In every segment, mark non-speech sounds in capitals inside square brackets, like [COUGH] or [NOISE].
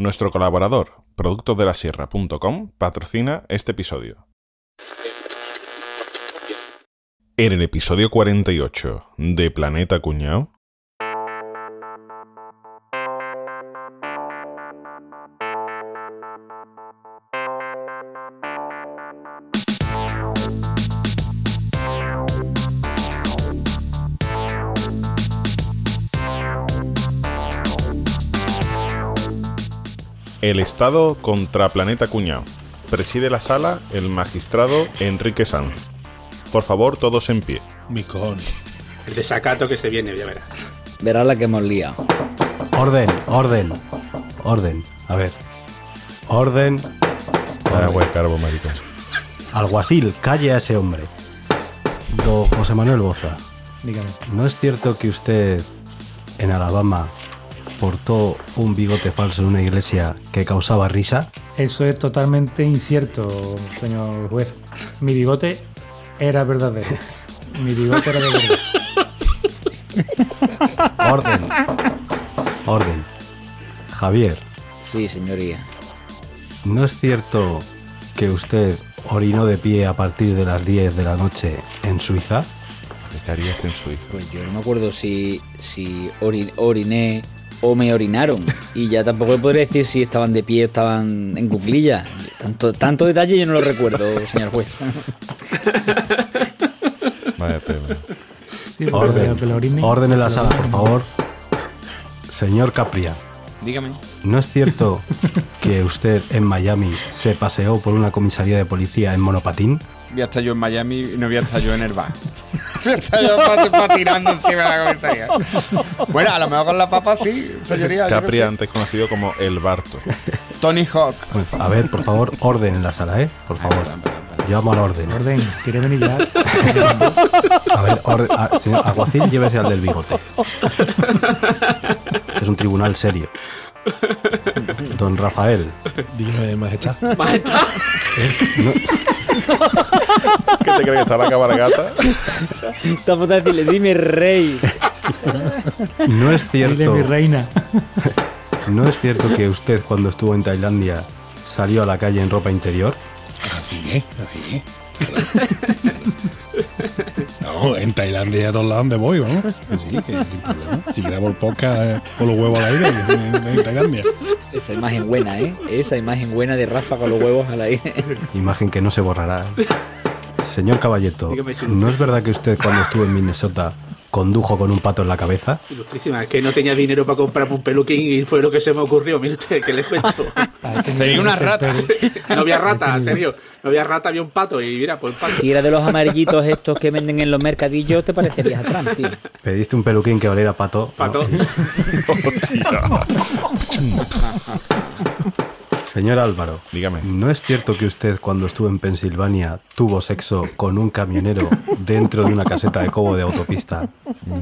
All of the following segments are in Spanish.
Nuestro colaborador, productosdelasierra.com, patrocina este episodio. En el episodio 48 de Planeta Cuñao, El Estado contra Planeta Cuñao. Preside la sala el magistrado Enrique Sanz. Por favor, todos en pie. Micón. El desacato que se viene, ya verás. Verás la que hemos liado. Orden, orden, orden. A ver. Orden. Orden. güey, carbo, maricón. Alguacil, calle a ese hombre. Don José Manuel Boza, Dígame. ¿no es cierto que usted en Alabama portó un bigote falso en una iglesia que causaba risa? Eso es totalmente incierto, señor juez. Mi bigote era verdadero. [LAUGHS] Mi bigote era de verdad. Orden. Orden. Javier, Sí, señoría. ¿no es cierto que usted orinó de pie a partir de las 10 de la noche en Suiza? ¿Qué harías en Suiza? Pues yo no me acuerdo si, si ori- oriné o me orinaron. Y ya tampoco le podría decir si estaban de pie o estaban en cuclillas. Tanto, tanto detalle yo no lo recuerdo, señor juez. Vaya. Sí, Orden. orine- Orden en la sala, por favor. Señor Capria, Dígame. ¿no es cierto [LAUGHS] que usted en Miami se paseó por una comisaría de policía en monopatín? Voy a estar yo en Miami y no voy a estar yo en el bar. [LAUGHS] voy a estar yo patinando encima de la comisaría. [LAUGHS] Bueno, a lo mejor con la papa sí, señoría. Capri, sé. antes conocido como El Barto. Tony Hawk. Bueno, a ver, por favor, orden en la sala, ¿eh? Por favor. perdón, perdón, perdón. Llevamos al orden. Orden, ¿quiere venir ya? [LAUGHS] A ver, orden, a- señor Aguacil, llévese al del bigote. Es un tribunal serio. [LAUGHS] Don Rafael, Dígame, majestad. [LAUGHS] ¿Qué te crees que está la cabalgata? Estamos a decirle, dime rey. ¿no es Dile cierto, mi reina. [LAUGHS] no es cierto que usted cuando estuvo en Tailandia salió a la calle en ropa interior? Así es, así es. No, en Tailandia y a todos lados donde voy, vamos. [LAUGHS] Que Sí, que sin problema. Si grabo el podcast eh, con los huevos al aire en, en Tailandia. Esa imagen buena, ¿eh? Esa imagen buena de Rafa con los huevos al aire. [LAUGHS] Imagen que no se borrará. Señor Caballeto, ¿no es verdad que usted cuando estuvo en Minnesota condujo con un pato en la cabeza? Ilustrísima, es que no tenía dinero para comprarme un peluquín y fue lo que se me ocurrió. Mire usted, ¿qué le cuento? A [LAUGHS] ese Sería una rata. [LAUGHS] No había rata, en serio. No había rata, había un pato. Y mira, pues el pato. Si era de los amarillitos estos que venden en los mercadillos, te parecerías a Trump, tío. Pediste un peluquín que oliera a pato. ¿no? [LAUGHS] Señor Álvaro, Dígame. ¿no es cierto que usted cuando estuvo en Pensilvania tuvo sexo con un camionero dentro de una caseta de cobo de autopista?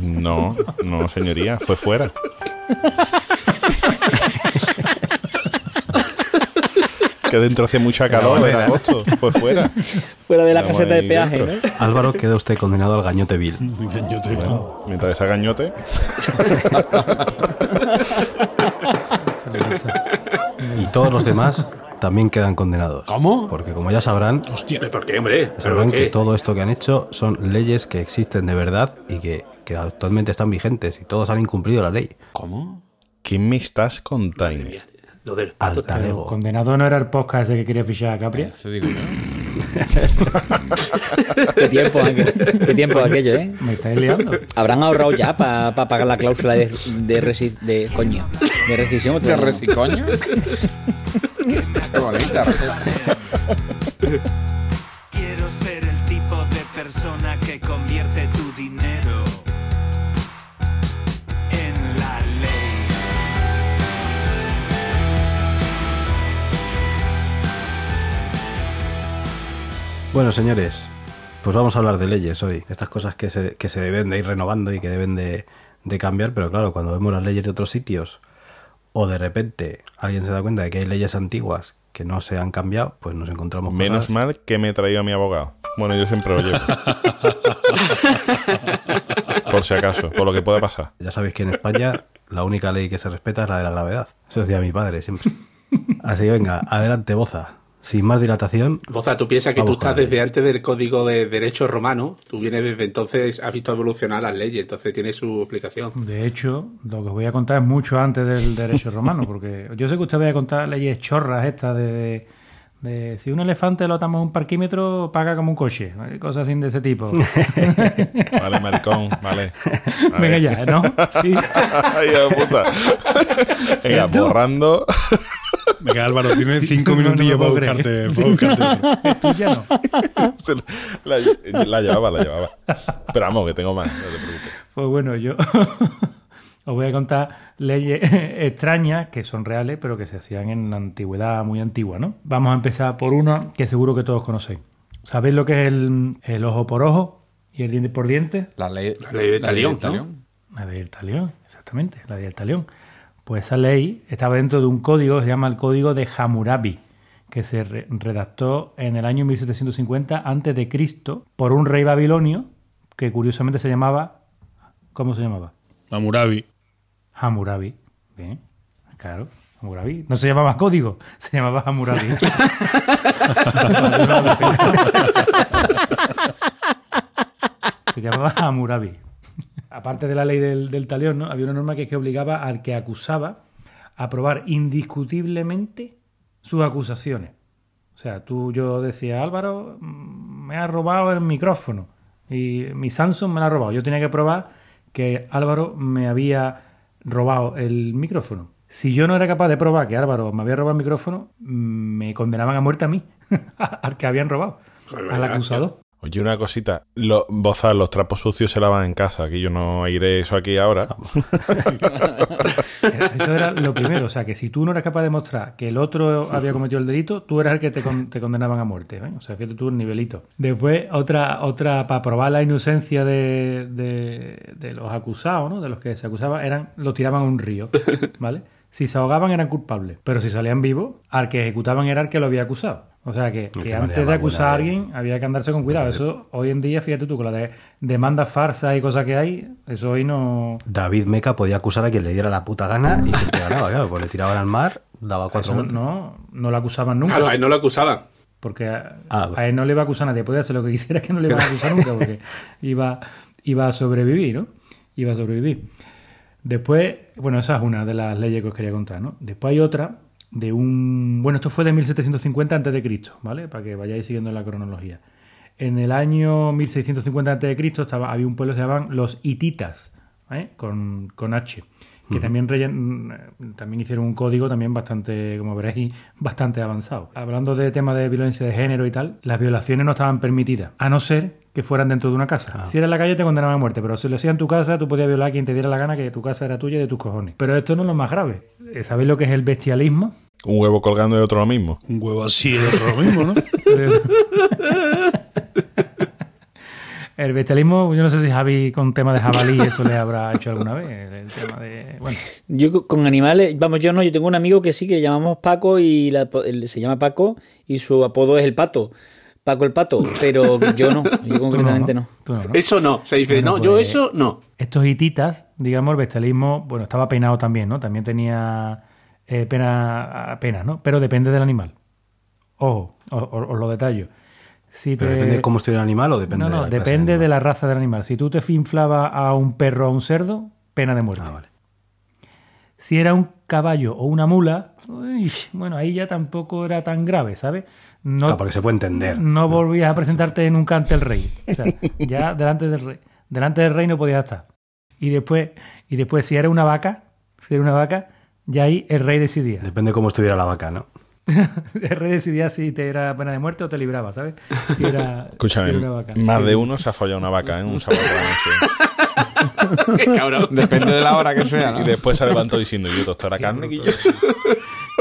No, no, señoría, fue fuera. que dentro hacía mucha calor en agosto. Fue fuera. Fuera de la Vamos caseta de peaje, dentro. ¿no? Álvaro queda usted condenado al gañote vil. Yo te Mientras esa gañote. [LAUGHS] [LAUGHS] Y todos los demás también quedan condenados. ¿Cómo? Porque como ya sabrán, Hostia. ¿Pero ¿Por qué, hombre? ¿Pero sabrán por que qué? todo esto que han hecho son leyes que existen de verdad y que, que actualmente están vigentes y todos han incumplido la ley. ¿Cómo? ¿Qué me estás contando? Lo del pato. Alta Pero ego. condenado no era el podcast ese que quería fichar a Capri. Eso digo yo. [LAUGHS] Qué tiempo, qué tiempo aquello, ¿eh? Me estáis liando. Habrán ahorrado ya para pagar la cláusula de, de, resi- de coño, de rescisión. ¿De recicoño? Qué bonita. Quiero ser el tipo de persona que convierte Bueno, señores, pues vamos a hablar de leyes hoy. Estas cosas que se, que se deben de ir renovando y que deben de, de cambiar, pero claro, cuando vemos las leyes de otros sitios o de repente alguien se da cuenta de que hay leyes antiguas que no se han cambiado, pues nos encontramos Menos cosas- mal que me he traído a mi abogado. Bueno, yo siempre lo llevo. [LAUGHS] por si acaso, por lo que pueda pasar. Ya sabéis que en España la única ley que se respeta es la de la gravedad. Eso decía mi padre siempre. Así que venga, adelante, Boza. Sin más dilatación, Boza, tú piensas que tú estás desde antes del código de derecho romano, tú vienes desde entonces, has visto evolucionar las leyes, entonces tiene su explicación. De hecho, lo que os voy a contar es mucho antes del derecho romano, porque yo sé que usted voy a contar leyes chorras estas de, de si un elefante lo atamos un parquímetro, paga como un coche, cosas así de ese tipo. [LAUGHS] Vale, maricón, vale. Vale. Venga ya, ¿no? Sí. [LAUGHS] Ay, puta. [LAUGHS] Venga, borrando. Venga, Álvaro, tienes Sí, cinco no minutillos para buscarte, para buscarte. [LAUGHS] Tú ya no. La, la llevaba, la llevaba. Pero vamos, que tengo más, no te preocupes. Pues bueno, yo [LAUGHS] os voy a contar leyes [LAUGHS] extrañas que son reales, pero que se hacían en la antigüedad muy antigua, ¿no? Vamos a empezar por una que seguro que todos conocéis. ¿Sabéis lo que es el, el ojo por ojo y el diente por diente? La ley, La ley del talión, ¿no? La ley del talión, exactamente, la ley del talión. Pues esa ley estaba dentro de un código, se llama el Código de Hammurabi, que se re- redactó en el año 1750 antes de Cristo por un rey babilonio que curiosamente se llamaba ¿cómo se llamaba? Mamurabi. Hammurabi. Bien, claro, Hammurabi. No se llamaba código, [LAUGHS] se llamaba Hammurabi. [LAUGHS] se llamaba Hammurabi. Aparte de la ley del, del talión, ¿no? había una norma que, que obligaba al que acusaba a probar indiscutiblemente sus acusaciones. O sea, tú, yo decía, Álvaro, mm, me ha robado el micrófono y mi Samsung me lo ha robado. Yo tenía que probar que Álvaro me había robado el micrófono. Si yo no era capaz de probar que Álvaro me había robado el micrófono, mm, me condenaban a muerte a mí, [LAUGHS] al que habían robado, al acusado. Oye, una cosita. Lo, Bozar, los trapos sucios se lavan en casa. Aquí yo no iré eso aquí ahora. [LAUGHS] Eso era lo primero. O sea, que si tú no eras capaz de mostrar que el otro había cometido el delito, tú eras el que te, con- te condenaban a muerte. ¿eh? O sea, fíjate tú el nivelito. Después, otra, otra para probar la inocencia de, de- de los acusados, ¿no? De los que se acusaban, eran, los tiraban a un río, ¿vale? Si se ahogaban eran culpables, pero si salían vivos, al que ejecutaban era el que lo había acusado. O sea que, que antes de acusar a de- alguien había que andarse con cuidado. Eso hoy en día, fíjate tú, con la de demandas farsas y cosas que hay, eso hoy no, David Meca podía acusar a quien le diera la puta gana y siempre ganaba, claro, pues le tiraban al mar, daba cuatro Eso no, no lo acusaban nunca. Claro, a él no lo acusaban. Porque a, Ah, a él no le iba a acusar a nadie. Podía hacer lo que quisiera, que no le iban a acusar nunca, porque iba, iba a sobrevivir, ¿no? Iba a sobrevivir. Después, bueno, esa es una de las leyes que os quería contar, ¿no? Después hay otra de un... Bueno, esto fue de 1750 antes de Cristo, ¿vale? Para que vayáis siguiendo la cronología. En el año 1650 antes de Cristo estaba, había un pueblo que se llamaban los hititas, ¿eh? con, con H, que también, rellen- también hicieron un código también bastante, como veréis, bastante avanzado. Hablando de temas de violencia de género y tal, las violaciones no estaban permitidas, a no ser que fueran dentro de una casa. Si era en la calle te condenaban a muerte, pero si lo hacías en tu casa, tú podías violar a quien te diera la gana, que tu casa era tuya y de tus cojones. Pero esto no es lo más grave. Eh, ¿Sabéis lo que es el bestialismo? Un huevo colgando y otro lo mismo. Un huevo así es otro lo mismo, ¿no? [LAUGHS] [LAUGHS] El bestialismo, yo no sé si Javi con tema de jabalí eso le habrá hecho alguna vez. El, tema de. Bueno, Yo co- con animales, vamos, yo no, yo tengo un amigo que sí, que le llamamos Paco y la- él se llama Paco y su apodo es el pato. Paco el pato, pero yo no, yo concretamente no. Tú no, ¿no? Eso no, se dice, Bueno, no, yo pues- eso no. Estos hititas, digamos, el bestialismo, bueno, estaba peinado también, ¿no? También tenía eh, pena, penas, ¿no? Pero depende del animal. Ojo, os- os lo detallo. Si Pero te- depende de cómo estuviera el animal o depende no, de no, la clase depende de la raza del animal. Si tú te inflabas a un perro o a un cerdo, pena de muerte. Ah, vale. Si era un caballo o una mula, uy, bueno, ahí ya tampoco era tan grave, ¿sabes? No, Claro, porque se puede entender. no volvías a presentarte nunca ante el rey. O sea, ya delante del rey. Delante del rey no podías estar. Y después, y después si era una vaca, si era una vaca, ya ahí el rey decidía. Depende de cómo estuviera la vaca, ¿no? El [LAUGHS] rey decidía si te era pena de muerte o te libraba, ¿sabes? Si era, Escúchame, [LAUGHS] si era una vaca. más Sí. de uno se ha follado una vaca en un sábado por la noche. [LAUGHS] Qué cabrón. Depende de la hora que sea, ¿no? Y después se levantó diciendo, yo, ¿esto era carne, Guillo?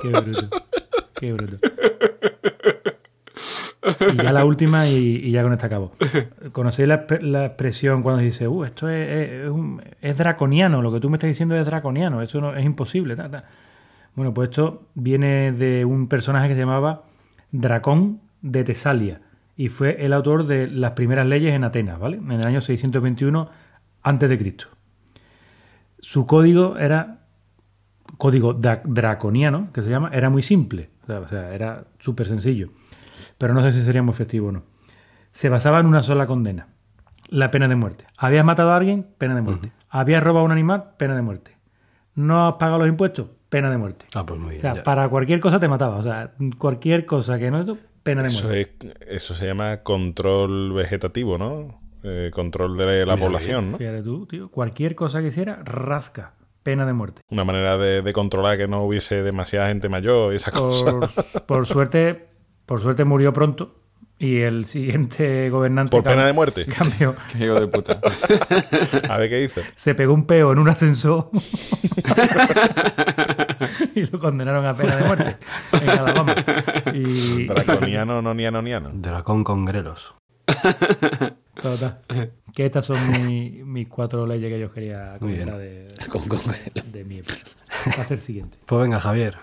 Qué bruto. Qué bruto. Y ya la última y, y ya con esta acabo. ¿Conocéis la, exp- la expresión cuando dice, uh, esto es, es- es un- es draconiano, lo que tú me estás diciendo es draconiano, eso no, es imposible? ta, ta"? Bueno, pues esto viene de un personaje que se llamaba Dracón de Tesalia y fue el autor de las primeras leyes en Atenas, ¿vale? En el año 621 antes de Cristo. Su código era código draconiano, que se llama, era muy simple, o sea, o sea, era súper sencillo, pero no sé si sería muy efectivo o no. Se basaba en una sola condena, la pena de muerte. Habías matado a alguien, pena de muerte. Habías robado a un animal, pena de muerte. No has pagado los impuestos, pena de muerte. Ah, pues muy O bien. sea, ya. para cualquier cosa te mataba. O sea, cualquier cosa que no es pena de Eso, muerte. es, eso se llama control vegetativo, ¿no? Eh, control de la población, ¿no? Fíjate tú, tío. Cualquier cosa que hiciera, rasca. Pena de muerte. Una manera de, de controlar que no hubiese demasiada gente mayor y esas cosas. Por, [LAUGHS] por suerte, por suerte murió pronto. Y el siguiente gobernante. Por pena de muerte. [LAUGHS] Cambió. [LAUGHS] Qué hijo de puta. A ver qué dice. Se pegó un peo en un ascensor. [LAUGHS] y lo condenaron a pena de muerte. En Alabama. Y. Draconiano, noniano, niano. Dracón con grelos. Total. Que estas son mi- mis cuatro leyes que yo quería comentar de, de mi época. Va a ser siguiente. Pues venga, Javier.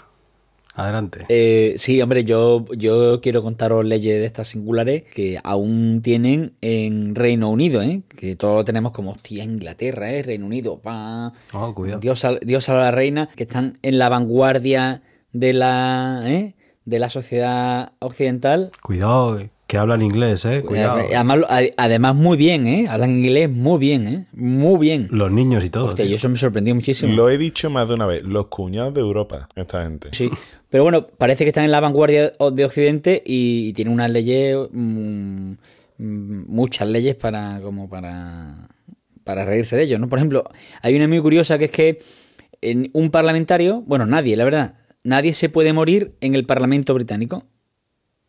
Adelante. Eh, sí, hombre, yo, yo quiero contaros leyes de estas singulares que aún tienen en Reino Unido, ¿eh? Que todos tenemos como, hostia, Inglaterra, ¿eh? Reino Unido, pa. Oh, cuidado. Dios, a- Dios a la reina, que están en la vanguardia de la, ¿eh? de la sociedad occidental. Cuidado, eh, que hablan inglés, eh. Cuidado. Eh, Además, muy bien, ¿eh? Hablan inglés muy bien, ¿eh? Muy bien. Los niños y todo. Hostia, yo eso me sorprendió muchísimo. Lo he dicho más de una vez. Los cuñados de Europa, esta gente. Sí, pero bueno, parece que están en la vanguardia de Occidente y, tienen unas leyes, mm, mm, muchas leyes para como para, para reírse de ellos, ¿no? Por ejemplo, hay una muy curiosa que es que en un parlamentario, bueno, nadie, la verdad, nadie se puede morir en el Parlamento británico.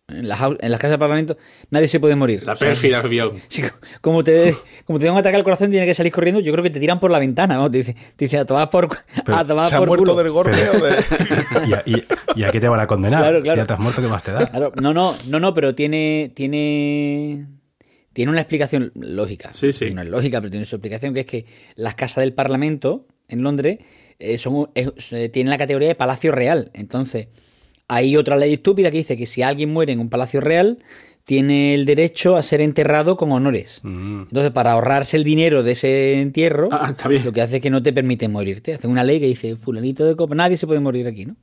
En las, au- en las casas del Parlamento nadie se puede morir. La O sea, pérfida avión. Sí, como te, como te da un ataque al corazón, tiene que salir corriendo. Yo creo que te tiran por la ventana. ¿no? Te dice, te dice a tomar por, Pero a tomar ¿Se ha por muerto culo. del golpe o de.? [LAUGHS] ¿Y, a, y- y a qué te van a condenar? Claro, Si claro. ya te has muerto, ¿qué más te da? Claro, no, no, no, no, pero tiene, tiene, tiene una explicación lógica. Sí, sí. No es lógica, pero tiene su explicación, que es que las casas del Parlamento en Londres eh, son, eh, tienen la categoría de palacio real. Entonces, hay otra ley estúpida que dice que si alguien muere en un palacio real, tiene el derecho a ser enterrado con honores. Entonces, para ahorrarse el dinero de ese entierro, Ah, está bien. lo que hace es que no te permiten morirte. Hacen una ley que dice, fulanito de copa, nadie se puede morir aquí, ¿no?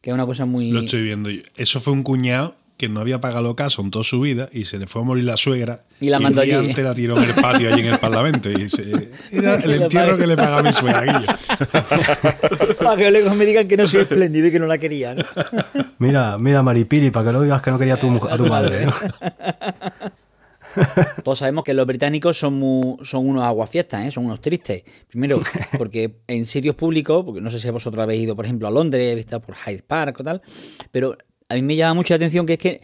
Que es una cosa muy... Lo estoy viendo. Eso fue un cuñado que no había pagado casa en toda su vida y se le fue a morir la suegra. Y la mandó día allí. antes la tiró en el patio allí en el Parlamento. Y se- era [LAUGHS] el entierro que le pagaba mi suegra. [LAUGHS] Para que luego me digan que no soy espléndido y que no la quería, ¿no? [LAUGHS] Mira, mira Maripiri, para que no digas que no quería a tu, a tu madre. ¿no? Todos sabemos que los británicos son, son unos aguafiestas, ¿eh? son unos tristes. Primero, porque en sitios públicos, porque no sé si vosotros habéis ido, por ejemplo, a Londres, habéis estado por Hyde Park o tal, pero a mí me llama mucho la atención que es que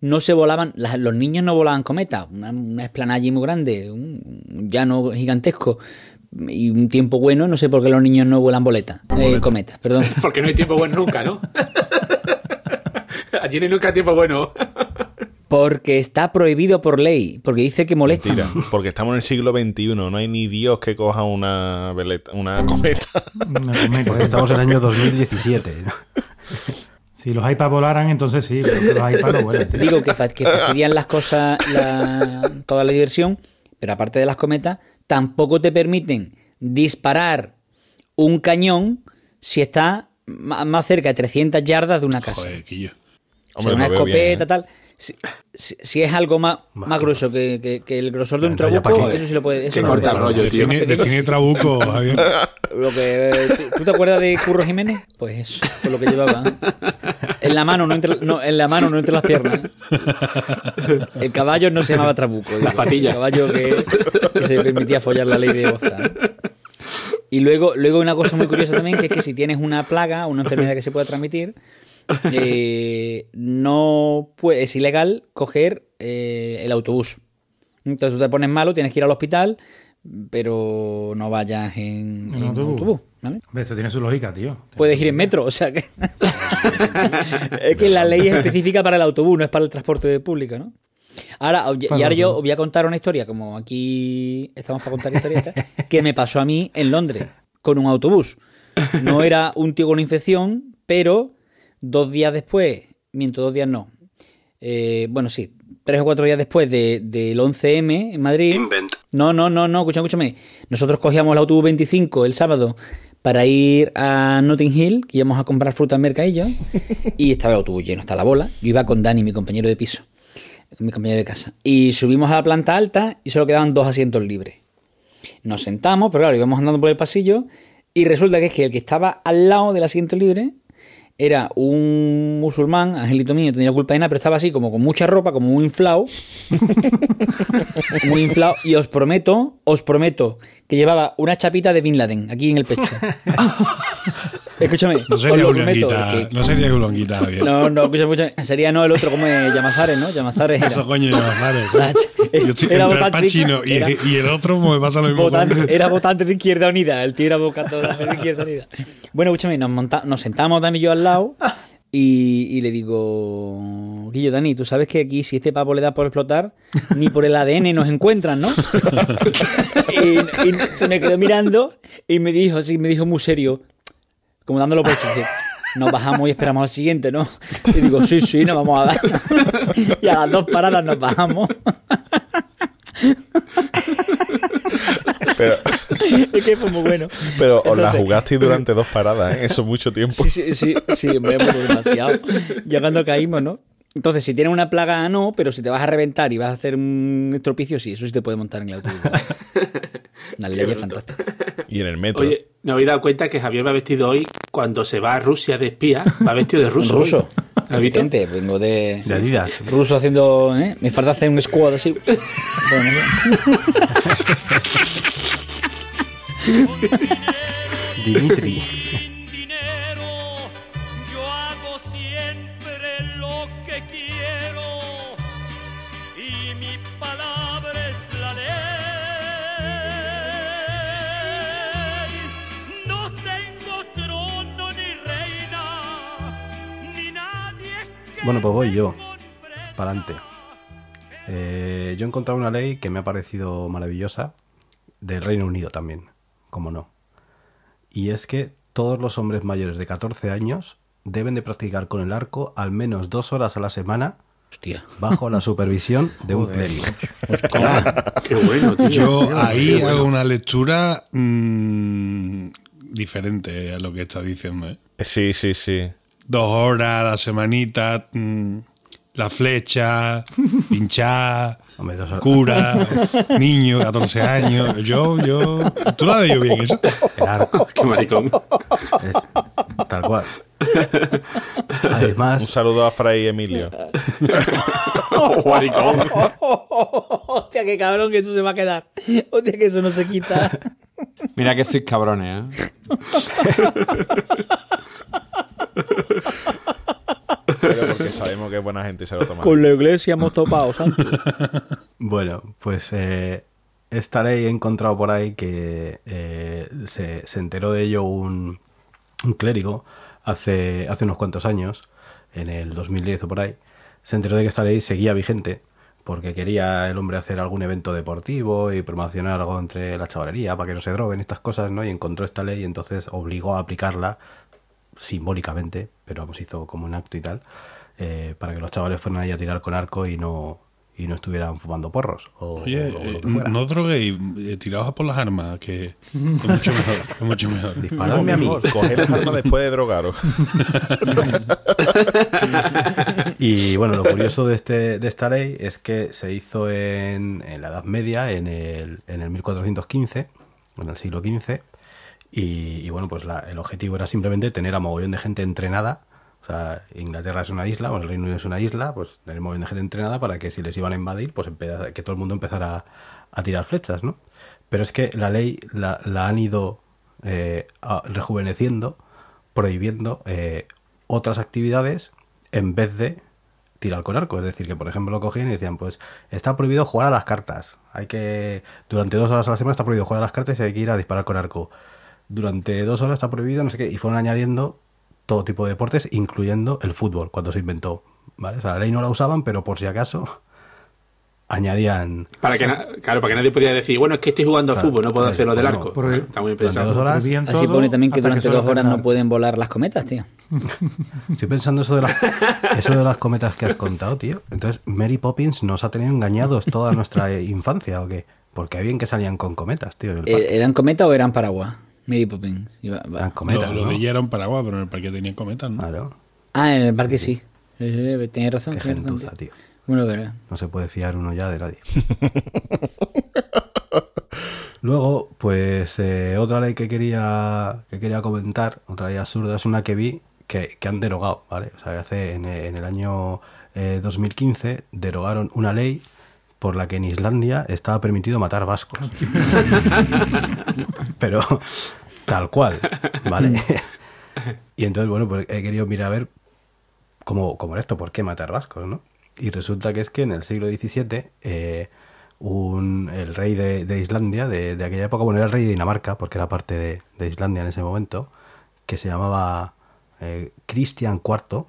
no se volaban, las- los niños no volaban cometas, una, una explanada allí muy grande, un, un llano gigantesco y un tiempo bueno, no sé por qué los niños no vuelan boletas, eh, cometas, perdón. [LAUGHS] Porque no hay tiempo bueno nunca, ¿no? [LAUGHS] Allí no hay nunca tiempo bueno. Porque está prohibido por ley, porque dice que molesta. Mentira, porque estamos en el siglo XXI. No hay ni Dios que coja una veleta, una cometa. Una cometa. Porque estamos en el año 2017. [LAUGHS] Si los iPads volaran, entonces sí, pero que los iPads no vuelan. tío. Digo que, fa- que fastidian las cosas, la- toda la diversión, pero aparte de las cometas, tampoco te permiten disparar un cañón si está más cerca de 300 yardas de una casa. Joder. O sea, Hombre, una bien, escopeta, ¿eh? tal. Si, si- si es algo más, más grueso que, que- que el grosor de un Entonces, ¿ya trabuco, eso sí lo puede. Eso no corta lo puede. rollo, tío. Define, define trabuco, Javier. [LAUGHS] Lo que, ¿tú- ¿Tú te acuerdas de Curro Jiménez? Pues eso, por lo que llevaba. ¿eh? En la mano, no entre, no, en la mano, no entre las piernas. ¿eh? El caballo no se llamaba trabuco. digo. patillas. El caballo que, que se permitía follar la ley de Oza. Y luego, luego una cosa muy curiosa también, que es que si tienes una plaga, una enfermedad que se pueda transmitir, eh, no puede, es ilegal coger eh, el autobús. Entonces tú te pones malo, tienes que ir al hospital, pero no vayas en, autobús. autobús. ¿vale? Esto tiene su lógica, tío. Puedes ir en metro, o sea que. [LAUGHS] es que la ley es específica para el autobús, no es para el transporte público, ¿no? Ahora, y ahora yo voy a contar una historia, como aquí estamos para contar historietas, que me pasó a mí en Londres con un autobús. No era un tío con infección, pero dos días después, miento, dos días no, eh, bueno, sí, tres o cuatro días después de- del 11M en Madrid. No, no, no, no, escúchame, escúchame. Nosotros cogíamos el autobús 25 el sábado para ir a Notting Hill, que íbamos a comprar fruta en mercadillo, y estaba el autobús lleno hasta la bola. Yo iba con Dani, mi compañero de piso, mi compañero de casa. Y subimos a la planta alta y solo quedaban dos asientos libres. Nos sentamos, pero claro, íbamos andando por el pasillo y resulta que es que el que estaba al lado del asiento libre era un musulmán, angelito mío, tenía culpa de nada, pero estaba así como con mucha ropa, como muy inflado. [LAUGHS] muy inflado. Y os prometo, os prometo que llevaba una chapita de Bin Laden aquí en el pecho. [LAUGHS] Escúchame. No sería lo Julián prometo, Guita, que- no sería no, no, escúchame, escúchame. Sería no el otro como es Llamazares, ¿no? Llamazares era. Eso coño, ch- Yo estoy era entre el y, era- y el otro me pasa lo mismo. Votante- era votante de Izquierda Unida, el tío era votante de Izquierda Unida. Bueno, escúchame, nos, monta- nos sentamos Dani y yo al lado y, y le digo, Guillo, Dani, tú sabes que aquí si este pavo le da por explotar, ni por el ADN nos encuentran, ¿no? [LAUGHS] y, y se me quedó mirando y me dijo así, me dijo muy serio, como dándolo por hecho, nos bajamos y esperamos al siguiente, ¿no? Y digo, sí, sí, nos vamos a dar. [LAUGHS] y a las dos paradas nos bajamos. Pero, [LAUGHS] es que fue muy bueno. pero os la jugasteis durante dos paradas, ¿eh? Eso es mucho tiempo. Sí, sí, sí, sí, pero demasiado. Ya cuando caímos, ¿no? Entonces, si tienes una plaga, no, pero si te vas a reventar y vas a hacer un estropicio, sí, eso sí te puede montar en el autobús. [LAUGHS] Una ley fantástica. Y en el metro. Oye, me habéis dado cuenta que Javier va vestido hoy, cuando se va a Rusia de espía, va vestido de ruso. Ruso. Evidente, vengo de, De Adidas. ruso haciendo. ¿eh? Me falta hacer un squad así. Bueno, Dimitri. Bueno, pues voy yo. Para adelante. Eh, yo he encontrado una ley que me ha parecido maravillosa, del Reino Unido también, como no. Y es que todos los hombres mayores de 14 años deben de practicar con el arco al menos dos horas a la semana hostia. bajo la supervisión de un clérigo. [LAUGHS] Qué bueno, tío. Yo ahí hago una lectura mm, diferente a lo que está diciendo. ¿eh? Sí, sí, sí. Dos horas a la semanita, mm, la flecha, [LAUGHS] pinchar, cura, niño, 14 años. Yo, yo. ¿Tú lo has leído bien eso? El arco [LAUGHS] Qué maricón. es tal cual. Un Además, saludo a Fray Emilio. [LAUGHS] maricón. Hostia, qué cabrón que eso se va a quedar. Hostia, que eso no se quita. Mira que sois cabrones, ¿eh? Pero porque sabemos que es buena gente y se lo toma. Con la iglesia hemos topado, ¿sabes? [LAUGHS] Bueno, pues eh, esta ley he encontrado por ahí que eh, se, se enteró de ello un, un clérigo hace, hace unos cuantos años, en el 2010 o por ahí. Se enteró de que esta ley seguía vigente porque quería el hombre hacer algún evento deportivo y promocionar algo entre la chavalería para que no se droguen estas cosas, ¿no? Y encontró esta ley y entonces obligó a aplicarla simbólicamente, pero vamos, hizo como un acto y tal, eh, para que los chavales fueran ahí a tirar con arco y no, y no estuvieran fumando porros. O, Oye, o- o eh, lo que fuera. no droguéis, eh, tiraos a por las armas, que es mucho mejor. Es mucho mejor. Disparadme a mí. Coger las armas después de drogaros. [LAUGHS] Y bueno, lo curioso de, este, de esta ley es que se hizo en, en la Edad Media, en el, en el 1415, en el siglo XV, y, y bueno, pues la- el objetivo era simplemente tener a mogollón de gente entrenada. O sea, Inglaterra es una isla, bueno, el Reino Unido es una isla, pues tener mogollón de gente entrenada para que si les iban a invadir, pues que todo el mundo empezara a, tirar flechas, ¿no? Pero es que la ley la, la han ido eh, rejuveneciendo, prohibiendo eh, otras actividades en vez de tirar con arco. Es decir, que por ejemplo cogían y decían, pues está prohibido jugar a las cartas. Hay que, durante dos horas a la semana está prohibido jugar a las cartas y hay que ir a disparar con arco. Durante dos horas está prohibido, no sé qué, y fueron añadiendo todo tipo de deportes, incluyendo el fútbol, cuando se inventó. ¿Vale? O sea, la ley no la usaban, pero por si acaso [LAUGHS] añadían Para que, claro, para que nadie pudiera decir, bueno, es que estoy jugando a Claro. fútbol, no puedo Eh, hacer lo del arco. Está muy pensado. dos horas. Prohibían Así pone también que durante dos horas no pueden volar las cometas, tío. [LAUGHS] Estoy pensando eso de, las, eso de las cometas que has contado, tío. Entonces, Mary Poppins nos ha tenido engañados toda nuestra infancia, ¿o qué? Porque bien que salían con cometas, tío. Eh, ¿Eran cometas o eran paraguas? Mary Poppins. Iba- va. Eran cometas, lo, lo ¿no? de ella era un paraguas, pero en el parque tenían cometas, ¿no? Claro. Ah, en el parque sí. Sí, Tienes razón. Qué gentuza, tío. Bueno, pero... No se puede fiar uno ya de nadie. [LAUGHS] Luego, pues eh, otra ley que quería que quería comentar, otra ley absurda, es una que vi que, que han derogado, ¿vale? O sea, hace en, en el año eh, 2015 derogaron una ley por la que en Islandia estaba permitido matar vascos. [LAUGHS] Pero tal cual, ¿vale? [LAUGHS] y entonces, bueno, pues he querido mirar a ver cómo, cómo era esto, por qué matar vascos, ¿no? Y resulta que es que en el siglo XVII eh, un, el rey de, de Islandia, de, de aquella época, bueno, era el rey de Dinamarca, porque era parte de, de Islandia en ese momento, que se llamaba eh, Cristian IV,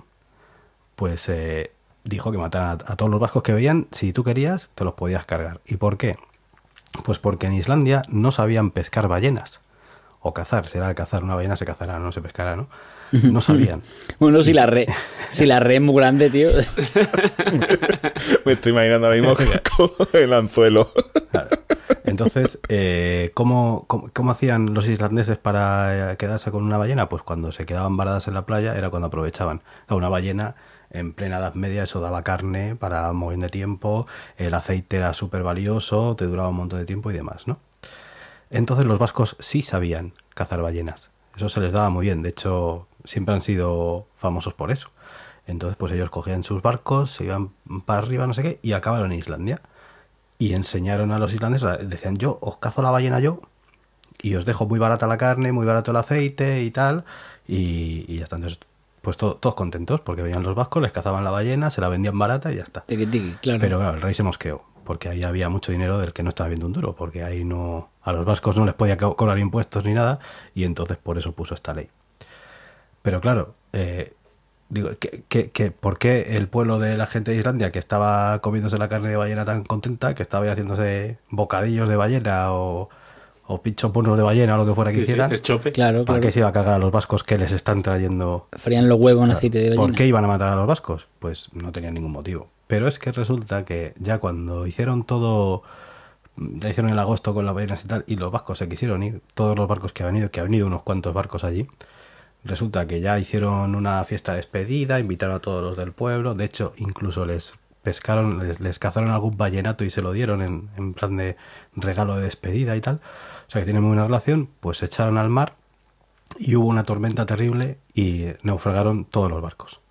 pues eh, dijo que mataran a, a todos los vascos que veían, si tú querías, te los podías cargar. ¿Y por qué? Pues porque en Islandia no sabían pescar ballenas. O cazar, será cazar, una ballena se cazará, no se pescará, ¿no? No sabían. [LAUGHS] Bueno, si la red, [LAUGHS] si la red es muy grande, tío. [LAUGHS] Me estoy imaginando ahora mismo con el anzuelo. Claro. Entonces, eh, ¿cómo, cómo, cómo hacían los islandeses para eh, quedarse con una ballena? Pues cuando se quedaban varadas en la playa era cuando aprovechaban. A una ballena en plena Edad Media eso daba carne para un montón de tiempo, el aceite era súper valioso, te duraba un montón de tiempo y demás, ¿no? Entonces los vascos sí sabían cazar ballenas. Eso se les daba muy bien. De hecho, siempre han sido famosos por eso. Entonces, pues ellos cogían sus barcos, se iban para arriba, no sé qué, y acabaron en Islandia. Y enseñaron a los islandeses, decían, yo os cazo la ballena yo, y os dejo muy barata la carne, muy barato el aceite y tal, y, y ya está. Entonces, pues to- todos contentos, porque venían los vascos, les cazaban la ballena, se la vendían barata y ya está. Tiqui, tiqui, claro. Pero claro, el rey se mosqueó, porque ahí había mucho dinero del que no estaba viendo un duro, porque ahí no a los vascos no les podía co- cobrar impuestos ni nada, y entonces por eso puso esta ley. Pero claro, eh, digo, que, que, que- ¿por qué el pueblo de la gente de Islandia que estaba comiéndose la carne de ballena tan contenta, que estaba ahí haciéndose bocadillos de ballena o, o pinchopunos de ballena o lo que fuera que Sí, sí, hicieran? el chope. Claro, ¿Para claro. qué se iba a cargar a los vascos que les están trayendo Frían los huevos en aceite de ballena. ¿Por qué iban a matar a los vascos? Pues no tenían ningún motivo. Pero es que resulta que ya cuando hicieron todo, ya hicieron el agosto con las ballenas y tal, y los vascos se quisieron ir, todos los barcos que han ido, que han ido unos cuantos barcos allí, resulta que ya hicieron una fiesta de despedida, invitaron a todos los del pueblo, de hecho incluso les pescaron, les, cazaron algún ballenato y se lo dieron en, en plan de regalo de despedida y tal. O sea que tienen muy buena relación, pues se echaron al mar y hubo una tormenta terrible y naufragaron todos los barcos.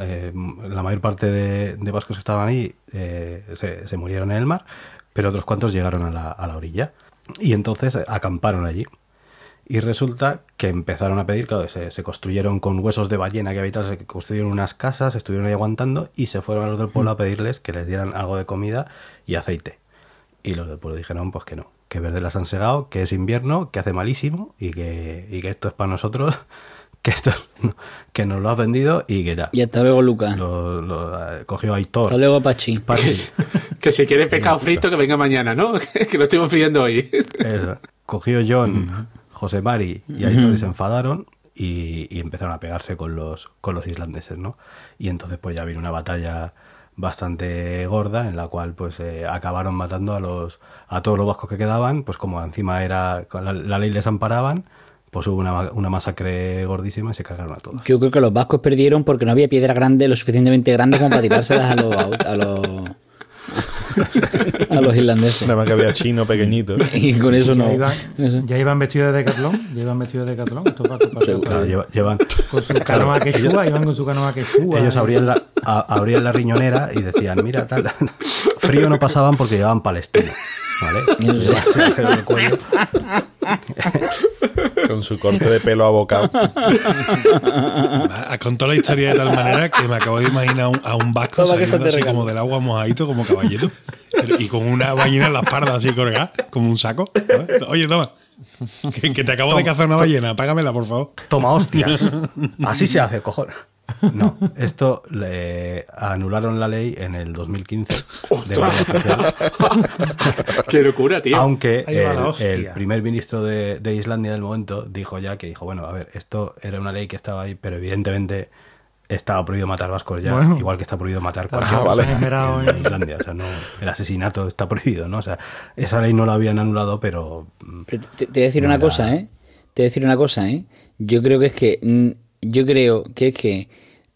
Eh, la mayor parte de, de vascos que estaban ahí eh, se, se murieron en el mar, pero otros cuantos llegaron a la, a la orilla. Y entonces acamparon allí. Y resulta que empezaron a pedir, claro, se, se construyeron con huesos de ballena que tal, se construyeron unas casas, estuvieron ahí aguantando y se fueron a los del pueblo a pedirles que les dieran algo de comida y aceite. Y los del pueblo dijeron, pues que no, que verde las han segado, que es invierno, que hace malísimo y que, y que esto es para nosotros, [LAUGHS] que esto que nos lo ha vendido y que ya. Y hasta luego, Lucas. Lo, lo, eh, cogió Aitor. Hasta luego, Pachi. [LAUGHS] Pachi, Que si quiere pescado frito, que venga mañana, ¿no? [LAUGHS] que lo estoy friendo hoy. eso. cogió John, José Mari y Aitor y se enfadaron y, y empezaron a pegarse con los, con los islandeses, ¿no? Y entonces pues ya vino una batalla bastante gorda en la cual pues eh, acabaron matando a los a todos los vascos que quedaban pues como encima era la, la ley les amparaban pues hubo una, una masacre gordísima y se cargaron a todos Yo creo que los vascos perdieron porque no había piedra grande lo suficientemente grande como para tirárselas a los, a los, a los islandeses. Nada más que había chino pequeñito. [LAUGHS] Y con eso no. ya, iban, eso. ya iban vestidos de decatlón. Ya iban vestidos de decatlón. Esto pa- pa- Seguro. Claro, lleva- llevan Con su canoa quechua, iban con su canoa quechua. ellos abrían la, a- abrían la riñonera y decían, mira, tal. [LAUGHS] Frío no pasaban porque llevaban Palestina. ¿Vale? [LAUGHS] Con su corte de pelo abocado. Ha contado la historia de tal manera que me acabo de imaginar a un, a un vasco Toma, saliendo así regalo. como del agua mojadito, como caballito. Pero- y con una ballena en la espalda así colgada, como un saco. Oye, toma. Que, que te acabo de cazar una ballena, págamela, por favor. Toma hostias. Así se hace, cojones. No, esto le anularon la ley en el 2015 [LAUGHS] de [LAUGHS] Qué locura, tío. aunque la el, primer ministro de, de Islandia del momento dijo ya que dijo, bueno, a ver, esto era una ley que estaba ahí, pero evidentemente estaba prohibido matar vascos ya, Bueno. igual que está prohibido matar cualquier persona en en- Islandia. O sea, no, el asesinato está prohibido, ¿no? O sea, esa ley no la habían anulado, pero mm, Pero te, te voy a decir No una era- cosa, ¿eh? Te voy a decir una cosa, ¿eh? Yo creo que es que. Yo creo que es que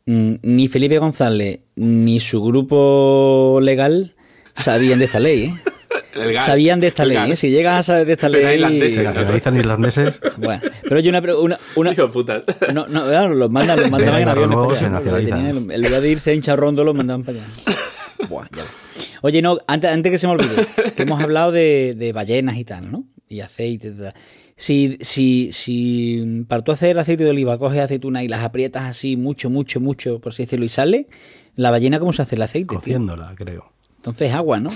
mm, ni Felipe González ni su grupo legal sabían de esta ley, ¿eh? [LAUGHS] Sabían de esta ley. ¿eh? Si llegas a saber de esta Pero ley. irlandeses, nacionalizan islandeses. Bueno, pero yo una. una, una Hijo de puta. no, no, claro, los mandan, los mandaban Ven, en aviones para allá, En lugar de irse en charrondo, los mandaban para allá. Buah, ya ves. Oye, no, antes, antes que se me olvide, que hemos hablado de, de ballenas y tal, ¿no? Y aceite y tal. Si, si, si para tú hacer aceite de oliva coges aceituna y las aprietas así mucho, mucho, mucho, por así decirlo, y sale, la ballena, ¿cómo se hace el aceite? tío? Cociéndola, creo. Entonces agua, ¿no?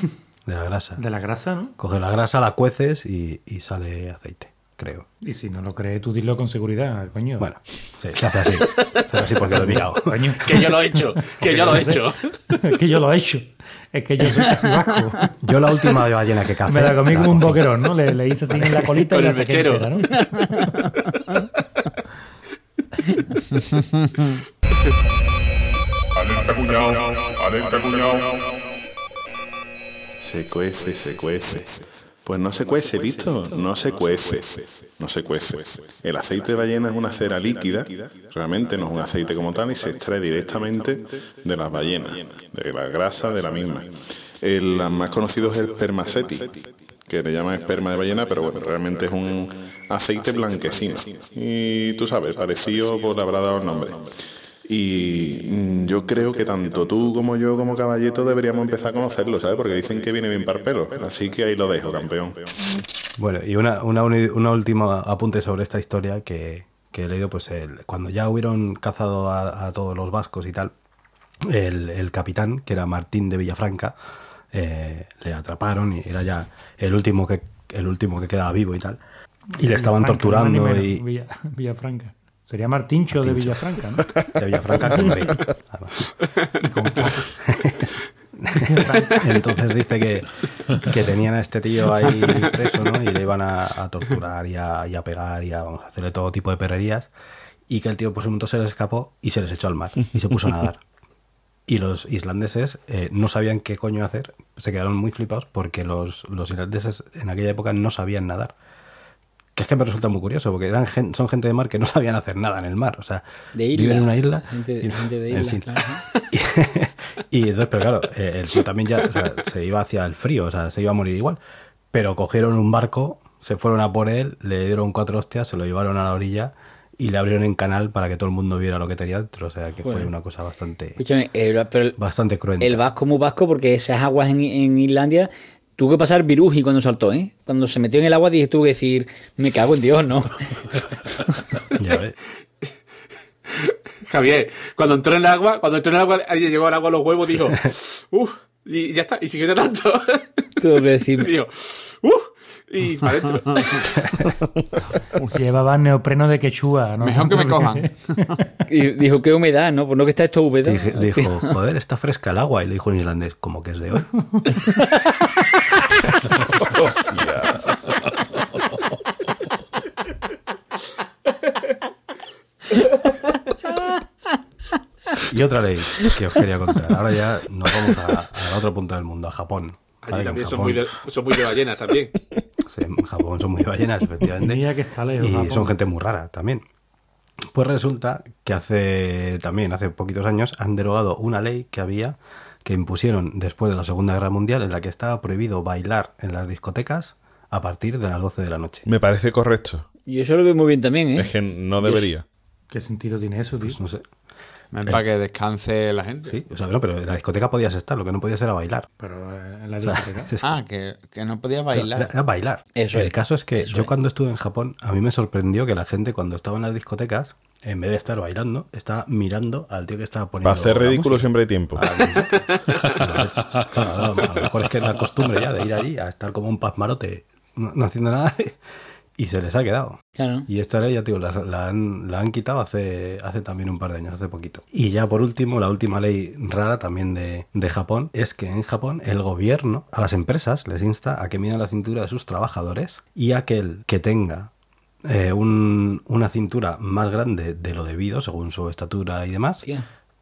De la grasa. De la grasa, ¿no? Coges la grasa, la cueces y, y sale aceite, creo. Y si no lo crees, tú dilo con seguridad, coño. Bueno, sí, se hace así. Se hace así porque lo he mirado. [LAUGHS] Coño. Que yo lo he hecho. Que yo lo he [LAUGHS] hecho. es [LAUGHS] que yo lo he hecho. Es que yo soy casi vasco. Yo la última ballena que cacé. Me la comí como un boquerón, ¿no? Le, le hice así en la colita Con y la el saqué mechero. entera, ¿no? Alerta cuñado, alerta cuñado. Se cuece, se cuece. Pues no se cuece, ¿visto? No se cuece. No se cuece. El aceite de ballena es una cera líquida, realmente no es un aceite como tal y se extrae directamente de las ballenas, de la grasa de la misma. El más conocido es el spermaceti, que le llaman esperma de ballena, pero bueno, realmente es un aceite blanquecino. Y tú sabes, parecido, le habrá dado el nombre. Y mm, yo creo que tanto tú como yo como Caballeto deberíamos empezar a conocerlo, ¿sabes? Porque dicen que viene bien para el pelo. Así que ahí lo dejo, campeón. Bueno, y una, una, una última apunte sobre esta historia que, que he leído, pues el- cuando ya hubieron cazado a, a todos los vascos y tal, el, el capitán, que era Martín de Villafranca, eh, le atraparon y era ya el último que el último que quedaba vivo y tal. Y le estaban torturando y Villa- Villafranca. Sería Martincho, [LAUGHS] de Villafranca, ¿no? de Villafranca con B, además. Entonces dice que, que tenían a este tío ahí preso, ¿no? Y le iban a, a torturar y a, y a pegar y a vamos, a hacerle todo tipo de perrerías. Y que el tío, pues un momento se les escapó y se les echó al mar y se puso a nadar. Y los islandeses eh, no sabían qué coño hacer, se quedaron muy flipados porque los, los irlandeses en aquella época no sabían nadar. Que es que me resulta muy curioso, porque eran gen- son gente de mar que no sabían hacer nada en el mar. O sea, De isla. viven en una isla. Gente- y- gente de en isla, fin. claro. [LAUGHS] y, entonces, pero claro, eh, el tío también ya o sea, se iba hacia el frío, o sea, se iba a morir igual. Pero cogieron un barco, se fueron a por él, le dieron cuatro hostias, se lo llevaron a la orilla y le abrieron en canal para que todo el mundo viera lo que tenía dentro. O sea, que fue una cosa bastante, Escúchame, eh, pero bastante cruenta. el vasco muy vasco porque esas aguas en, en Islandia tuvo que pasar viruji cuando saltó, ¿eh? Cuando se metió en el agua dije, tuvo que decir, me cago en Dios, ¿no? [LAUGHS] [LAUGHS] Javier, cuando entró en el agua, cuando entró en el agua, alguien llegó al agua a los huevos, dijo, [LAUGHS] uff, y ya está, y siguió tanto. tuvo que decir, dijo, uff, y para adentro. [LAUGHS] Llevaba neopreno de quechua, ¿no? Mejor que me cojan. [LAUGHS] y dijo, qué humedad, ¿no? Pues no que está esto húmedo. Dije- dijo, joder, está fresca el agua. Y le dijo en irlandés, como que es de hoy. Y otra ley que os quería contar. Ahora ya nos vamos a, a otro punto del mundo, a Japón. Allí también son Japón- muy, de, son muy de ballenas también. [LAUGHS] Sí, en Japón son muy ballenas, efectivamente. Mira que está lejos, Y Japón. son gente muy rara también. Pues resulta que hace también, hace poquitos años, han derogado una ley que había, que impusieron después de la Segunda Guerra Mundial, en la que estaba prohibido bailar en las discotecas a partir de las 12 de la noche. Me parece correcto. Y eso lo veo muy bien también, ¿eh? Es que no debería. ¿Qué sentido tiene eso, tío? Pues no sé. Para que descanse la gente. Sí, o sea, no, pero en la discoteca podías estar, lo que no podías era bailar. Pero eh, en la [LAUGHS] O sea, discoteca. Ah, que, que no podía Era, bailar. era bailar. Eso el es, caso es que eso yo es. cuando estuve en Japón, a mí me sorprendió que la gente cuando estaba en las discotecas, en vez de estar bailando, estaba mirando al tío que estaba poniendo. Para hacer ridículo música. siempre hay tiempo. A la música. Entonces, claro, a lo mejor es que es la costumbre ya de ir allí a estar como un pasmarote no, no haciendo nada y se les ha quedado. Claro. Y esta ley, ya te digo, la, la han, la han quitado hace, hace también un par de años, hace poquito. Y ya por último, la última ley rara también de, de Japón es que en Japón el gobierno a las empresas les insta a que midan la cintura de sus trabajadores y aquel que tenga eh, un- una cintura más grande de lo debido, según su estatura y demás,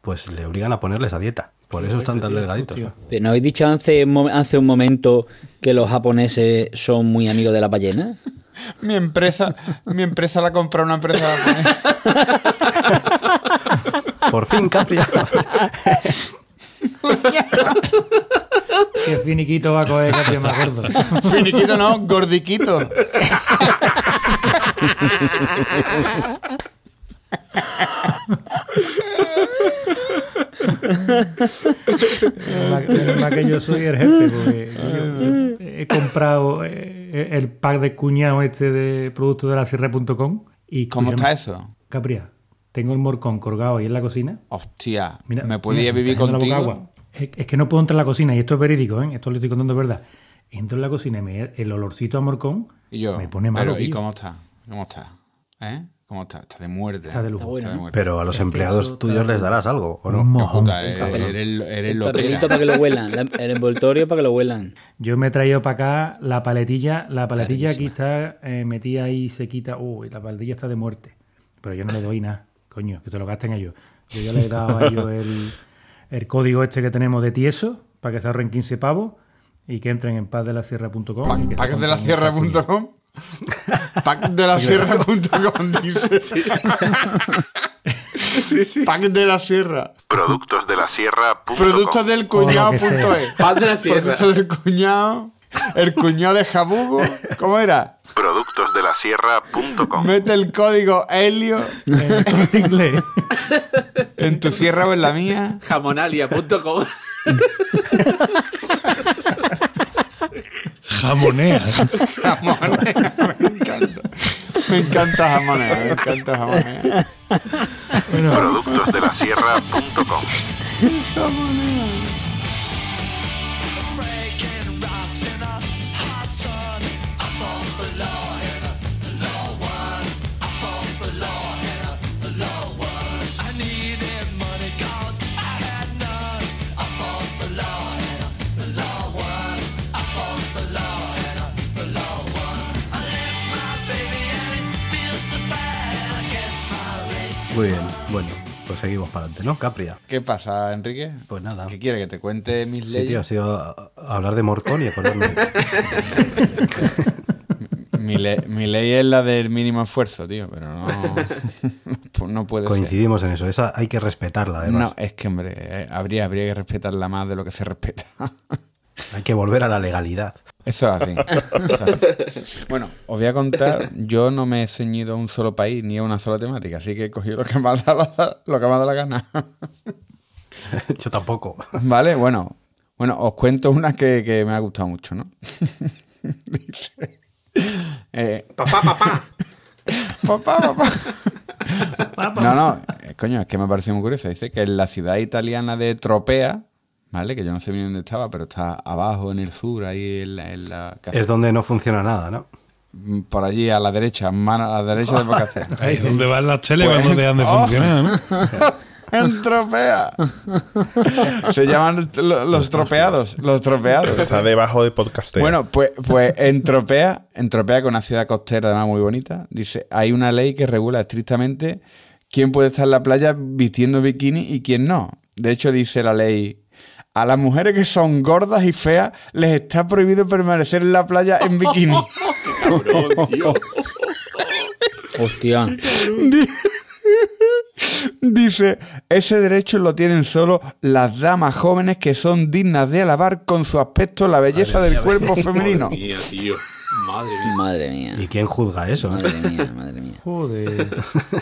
pues le obligan a ponerles a dieta. Por eso están tan delgaditos. Pero ¿No habéis dicho hace, hace un momento que los japoneses son muy amigos de la ballena? Mi empresa, mi empresa la compra una empresa. Por fin, Capri. Qué finiquito va a coger Capri más gordo. Finiquito no, gordiquito. Mal que yo soy el jefe, porque yo- yo he comprado eh, el pack de cuñado este de productos de la sierra.com y ¿Cómo está eso? Capria, tengo el morcón colgado ahí en la cocina. Hostia, Mira, ¿me podía vivir contigo? agua. Es, es que no puedo entrar a la cocina, y esto es verídico, ¿eh? esto lo estoy contando de verdad. Entro en la cocina y me, el olorcito a morcón Y yo, me pone malo. pero ¿y cómo está? ¿Cómo está? ¿Eh? ¿Cómo está? Está de muerte. Está de lujo. bueno, Está de ¿no? muerte. Pero a los empleados eso tuyos les darás algo, ¿o no? Un mojón. Puta, eh, Cabrón. eres, eres El papelito para que lo huelan, la- el envoltorio para que lo huelan. Yo me he traído para acá la paletilla. La paletilla aquí está eh, metida ahí sequita. Uy, la paletilla está de muerte. Pero yo no le doy nada. Coño, que se lo gasten ellos. Yo ya le he dado a ellos el, el código este que tenemos de tieso para que se ahorren 15 pavos y que entren en pazdelasierra.com. y que se Pack de la compren un sierra.com. [LAUGHS] Pack de la sierra.com dice. Sí, sí. Pack de la sierra. Productos de la sierra. Productos del cuñado.es. Pan de la sierra. Productos del cuñado. El cuñado de Jabugo. ¿Cómo era? Productos de la sierra.com. Mete el código Helio En en tu sierra o en la mía. Jamonalia.com. [LAUGHS] Jamoneas. Jamonea. Me encanta. Me encanta jamonea. Me encanta jamonea. Productos de la Muy bien, bueno, pues seguimos para adelante, ¿no? Capria. ¿Qué pasa, Enrique? Pues nada. ¿Qué quiere que te cuente mis Sí, tío, ha leyes? sido a- a hablar de Morcón y acordarme. [LAUGHS] Mi, le- mi ley es la del mínimo esfuerzo, tío, pero no, pues no puede ser. Coincidimos en eso, esa hay que respetarla, además. No, es que, hombre, eh, habría, habría que respetarla más de lo que se respeta. Hay que volver a la legalidad. Eso es así. Eso es así. Bueno, os voy a contar, yo no me he ceñido a un solo país ni a una sola temática, así que he cogido lo que me ha dado la, lo que me ha dado la gana. [LAUGHS] Yo tampoco. Vale, bueno, bueno, os cuento una que, que me ha gustado mucho, ¿no? Dice, [LAUGHS] eh, [LAUGHS] Papá, papá. papá, papá. No, no, eh, coño, es que me pareció muy curioso. Dice que en la ciudad italiana de Tropea, ¿vale? Que yo no sé bien dónde estaba, pero está abajo en el sur, ahí en la, en la casa- Es donde no funciona nada, ¿no? Mm, por allí a la derecha, mano a la derecha de Bocacé. [LAUGHS] Ahí donde van las teles Pues- cuando dejan de Oh. funcionar, ¿no? [LAUGHS] En Tropea. [LAUGHS] Se llaman lo- los tropeados, los tropeados. Está debajo de podcasteo. Bueno, pues, pues en Tropea, en Tropea, que es una ciudad costera además muy bonita, dice, hay una ley que regula estrictamente quién puede estar en la playa vistiendo bikini y quién no. De hecho, dice la ley, a las mujeres que son gordas y feas les está prohibido permanecer en la playa en bikini. [LAUGHS] Cabrón, tío. Hostia. [LAUGHS] Dice, ese derecho lo tienen solo las damas jóvenes que son dignas de alabar con su aspecto la belleza del cuerpo femenino. Madre mía, tío. Madre mía. Madre mía. ¿Y quién juzga eso? no? Madre mía, madre mía. Joder.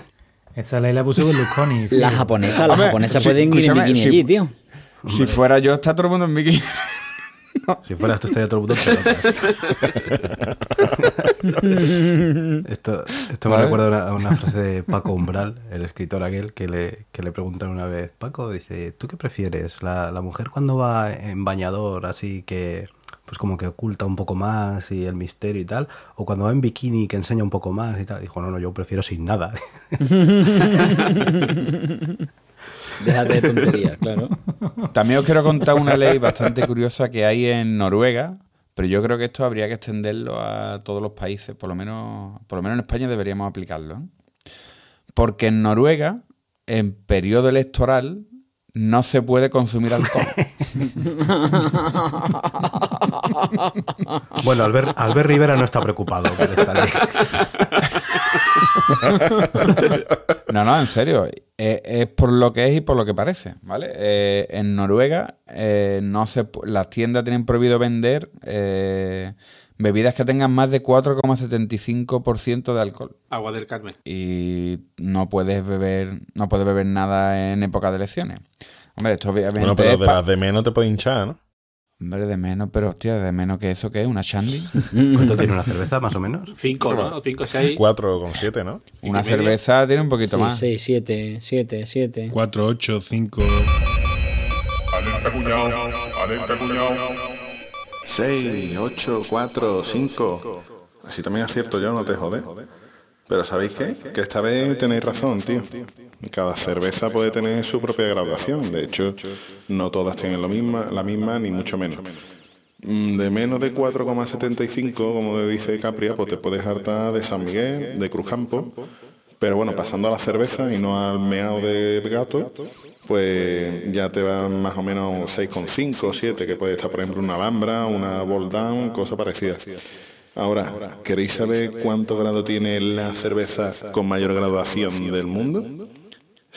[LAUGHS] Esa ley la puso japonesas, las Hombre, japonesas sí, pueden ir en bikini si- allí, tío. Si fuera yo, está todo el mundo en bikini. [LAUGHS] Si fueras tú estaría todo el mundo en pelotas. [LAUGHS] esto esto me recuerda a una, a una frase de Paco Umbral, el escritor aquel, que le, que le preguntaron una vez, Paco, dice, ¿tú qué prefieres? ¿La, la mujer cuando va en bañador así que pues como que oculta un poco más y el misterio y tal, o cuando va en bikini que enseña un poco más y tal, dijo, no, no, yo prefiero sin nada. [LAUGHS] Déjate de tonterías, [LAUGHS] claro. También os quiero contar una ley bastante curiosa que hay en Noruega, pero yo creo que esto habría que extenderlo a todos los países, por lo menos, por lo menos en España deberíamos aplicarlo. ¿eh? Porque en Noruega, en periodo electoral, no se puede consumir alcohol. [LAUGHS] [LAUGHS] Bueno, Albert, Albert Rivera no está preocupado por esta ley. [LAUGHS] No, no, en serio. Eh, es por lo que es y por lo que parece, ¿vale? Eh, en Noruega eh, no se, las tiendas tienen prohibido vender eh, bebidas que tengan más de 4,75% de alcohol. Agua del Carmen. Y no puedes beber, no puedes beber nada en época de elecciones. Hombre, esto obviamente Bueno, pero de las de menos te puede hinchar, ¿no? Hombre, de menos, pero hostia, de menos que eso que es una shandy. [LAUGHS] ¿Cuánto tiene una [LAUGHS] cerveza, más o menos? Cinco, ¿no? O cinco, seis. 4,7, ¿no? Una y media. cerveza tiene un poquito Sí, más. 6, 7, 7, 7. 4, 8, 5. Alerta cuñado, alerta cuñado. 6, 8, 4, 5. Así también acierto yo, no te jode. Pero ¿sabéis qué? Que esta vez tenéis razón, tío. Cada cerveza puede tener su propia graduación. De hecho, no todas tienen lo misma, la misma, ni mucho menos. Mm, De menos de 4,75, como dice Capria, pues te puedes hartar de San Miguel, de Cruzcampo. Pero bueno, pasando a la cerveza y no al meado de gato, pues ya te van más o menos 6,5, 7, que puede estar, por ejemplo, una Alhambra, una Bold Down, cosa parecida. Ahora, ¿queréis saber cuánto grado tiene la cerveza con mayor graduación del mundo?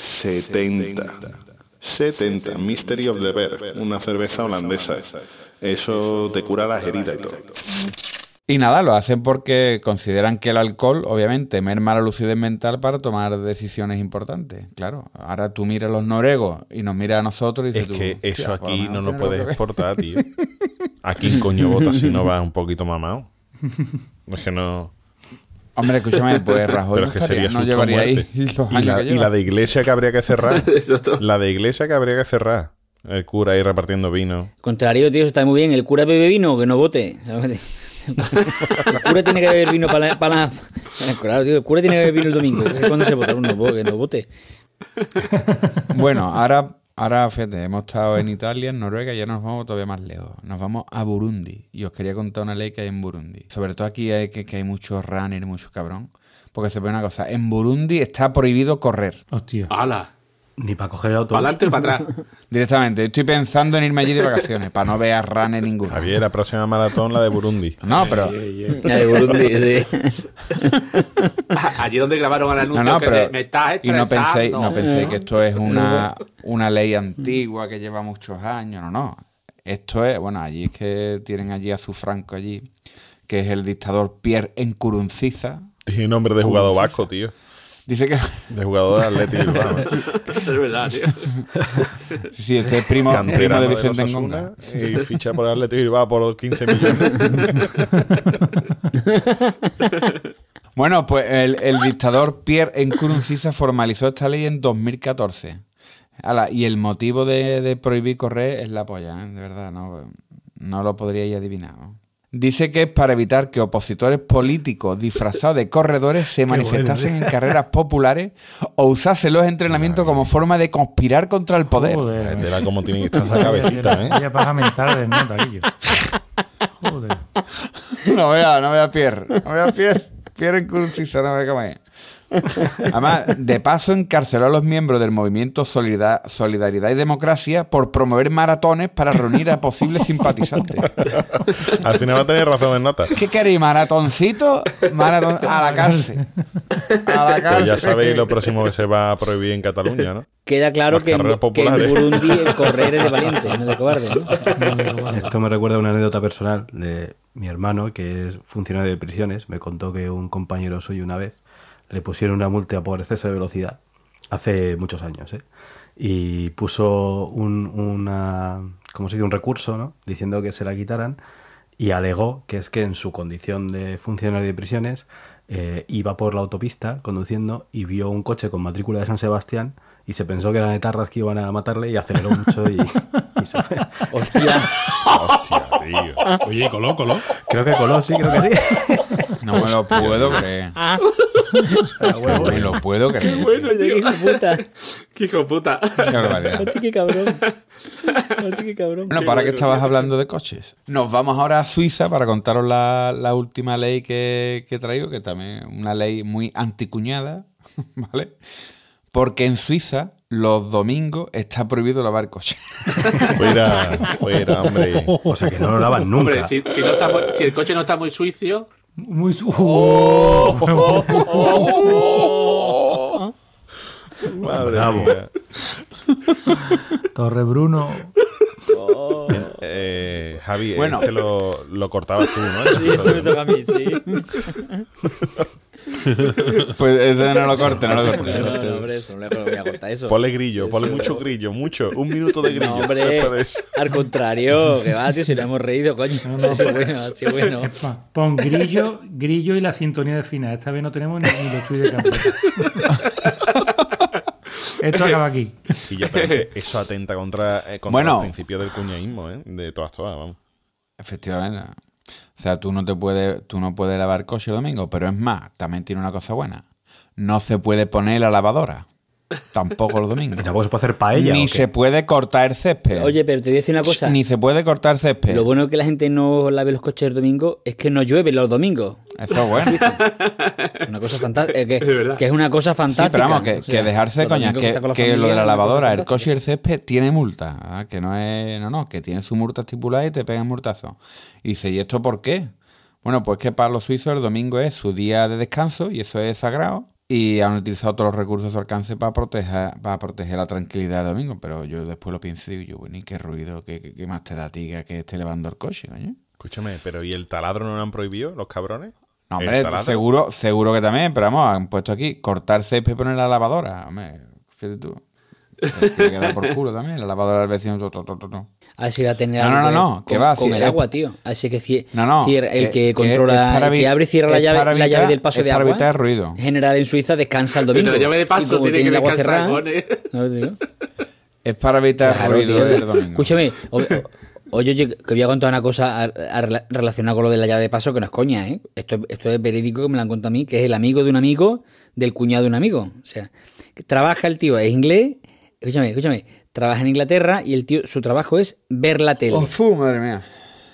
70. 70. Mystery of the Bear, una cerveza holandesa. Eso te cura las heridas y todo. Y nada, lo hacen porque consideran que el alcohol, obviamente, merma la lucidez mental para tomar decisiones importantes. Claro, ahora tú miras a los noruegos y nos miras a nosotros y Es dices que tú, eso "Hostia, por aquí no lo puedes que ver". exportar, tío. [LAUGHS] ¿A quién coño vota si no va un poquito mamado? Es que no... Hombre, escúchame, pues Rajoy Pero no, es que estaría- sería no llevaría ahí muerte. Y la, que y la de iglesia que habría que cerrar. [LAUGHS] La de iglesia que habría que cerrar. El cura ahí repartiendo vino. Contrario, tío, eso está muy bien. El cura bebe vino, que no vote. ¿sabes? [LAUGHS] El cura tiene que beber vino para la, para la- Claro, tío, el cura tiene que beber vino el domingo. cuando se vota uno, que no vote. Bueno, ahora, ahora, fíjate, hemos estado en Italia, en Noruega y ahora nos vamos todavía más lejos. Nos vamos a Burundi. Y os quería contar una ley que hay en Burundi. Sobre todo aquí hay que, que hay muchos runners, muchos cabrón. Porque se ve una cosa, en Burundi está prohibido correr. Hostia. ¡Hala! Ni para coger el auto. ¿Para adelante o para atrás? [LAUGHS] Directamente, estoy pensando en irme allí de vacaciones, para no ver a runner ninguno. Javier, la próxima maratón, la de Burundi. No, pero... La de Burundi, sí. [LAUGHS] Allí donde grabaron el No, anuncio no, que pero... me, me estás y no estresando. penséis, no penséis que esto es una, [LAUGHS] una ley antigua que lleva muchos años, no, no. Esto es, bueno, allí es que tienen allí a su Franco allí, que es el dictador Pierre Nkurunziza. Tiene nombre de jugador vasco, tío. Dice que De jugador de Atlético Bilbao. [LAUGHS] Es verdad, tío. sí, este es primo, primo de Vicente Osasuna Ngonga. y ficha por Atlético Bilbao por 15 millones. [LAUGHS] Bueno, pues el, el dictador Pierre Nkurunziza formalizó esta ley en 2014. Ala, y el motivo de, de prohibir correr es la polla, ¿eh? de verdad, no, no lo podríais adivinar. ¿no? Dice que es para evitar que opositores políticos disfrazados de corredores se [LAUGHS] manifestasen en carreras populares o usasen los entrenamientos como forma de conspirar contra el poder. Joder. De la cómo tiene que estar esa cabecita, ¿eh? Vaya paja mental de nota, Guillo. Joder. [LAUGHS] No vea, no vea Pierre. No vea Pierre. Pierre Nkurunziza, no vea cómo es. Además, de paso encarceló a los miembros del movimiento Solida- Solidaridad y Democracia por promover maratones para reunir a posibles simpatizantes. Al final va a tener razón en nota. ¿Qué queréis? ¿Maratoncito? Maratón a la cárcel. A la Pero cárcel. ya sabéis lo próximo que se va a prohibir en Cataluña, ¿no? Queda claro que en, carreras que en populares. Burundi el correr es de valiente, no de cobarde. ¿no? Esto me recuerda a una anécdota personal de mi hermano, que es funcionario de prisiones. Me contó que un compañero suyo una vez le pusieron una multa por exceso de velocidad, hace muchos años, ¿eh? Y puso un, una, ¿cómo se dice? un recurso, ¿no? Diciendo que se la quitaran y alegó que es que en su condición de funcionario de prisiones eh, iba por la autopista conduciendo y vio un coche con matrícula de San Sebastián y se pensó que eran etarras que iban a matarle y aceleró mucho y, y se fue. [LAUGHS] Hostia. Hostia, tío. Oye, coló, coló. Creo que coló, sí, creo que sí. [LAUGHS] No me lo [LAUGHS] puedo creer. A [LAUGHS] No me lo puedo creer. Bueno, Hostia, qué hijo puta. Qué hijo puta. Qué barbaridad. Hostia, qué cabrón. [LAUGHS] Hostia, qué cabrón. Bueno, para que estabas hablando de coches. Nos vamos ahora a Suiza para contaros la, la última ley que, que traigo, que también es una ley muy anticuñada, ¿vale? Porque en Suiza los domingos está prohibido lavar coches. Fuera, fuera, hombre. O sea que no lo lavan nunca. Hombre, si, si no está muy- si el coche no está muy sucio, Muy su- ¡Oh! [LAUGHS] Madre Bravo. mía. Torre Bruno. Eh, Javi, Bueno. este lo, lo cortabas tú, ¿no? Sí, esto me toca a mí, sí. [LAUGHS] Pues ese no lo corte, no lo No, corte. no, hombre, eso no le voy a cortar eso. Ponle grillo, ponle mucho grillo, mucho. Un minuto de grillo. No, hombre, eso. al contrario, que va, tío, si lo hemos reído, coño. Bueno, ha sido bueno. Pon grillo, grillo y la sintonía de final. Esta vez no tenemos ni, ni los tweets de carpeta. Esto acaba aquí. Y ya, pero es que eso atenta contra, eh, contra Bueno. el principio del cuñaísmo, ¿eh? De todas, todas, vamos. Efectivamente. O sea, tú no te puedes, tú no puedes lavar coche el domingo, pero es más, también tiene una cosa buena. No se puede poner la lavadora. Tampoco los Y domingos. tampoco se puede hacer paella. Ni ¿o qué? se puede cortar el césped. Oye, pero te voy a decir una cosa. Ni se puede cortar césped. Lo bueno que la gente no lave los coches el domingo es que no llueve los domingos. Eso es bueno. [LAUGHS] Una cosa fantástica. Que, Es verdad. que es una cosa Sí, fantástica. pero vamos, que, O sea, que dejarse coña, que, que lo de la lavadora, el coche y el césped tiene multa. ¿ah? Que no es, no, no, que tiene su multa estipulada y te pegan multazo. Y dice, ¿y esto por qué? Bueno, pues que para los suizos el domingo es su día de descanso y eso es sagrado. Y han utilizado todos los recursos a su alcance para proteger, para proteger la tranquilidad del domingo. Pero yo después lo pienso y digo, yo, bueno, ¿y qué ruido? ¿Qué, qué, qué más te da a ti que esté lavando el coche, coño? Escúchame, pero ¿y el taladro no lo han prohibido, los cabrones? No, ¿El hombre, seguro, seguro que también, pero vamos, han puesto aquí cortar césped y poner la lavadora. Hombre, fíjate tú. Tiene que dar por culo también, la lavadora del vecino. to, to, to. Así va a tener No, algo no, que no, ver no, que con, va, con el agua, tío. Así que No, no, el que- que, controla, para el que abre y cierra la llave, para la llave evitar- del paso es de para agua. evitar ruido. General en Suiza descansa el pero domingo. la llave de paso como tiene que el agua descansar, cerrada. ¿no te digo? Es para evitar Claro, ruido tío. del domingo. Escúchame, o- oye, oye, que voy a contar una cosa a- a rela- relacionada con lo de la llave de paso, que no es coña, ¿eh? Esto, es- esto es verídico que me lo han contado a mí, que es el amigo de un amigo del cuñado de un amigo. O sea, que trabaja el tío, es inglés, escúchame, escúchame, trabaja en Inglaterra y el tío, su trabajo es ver la tele. Oh, madre mía.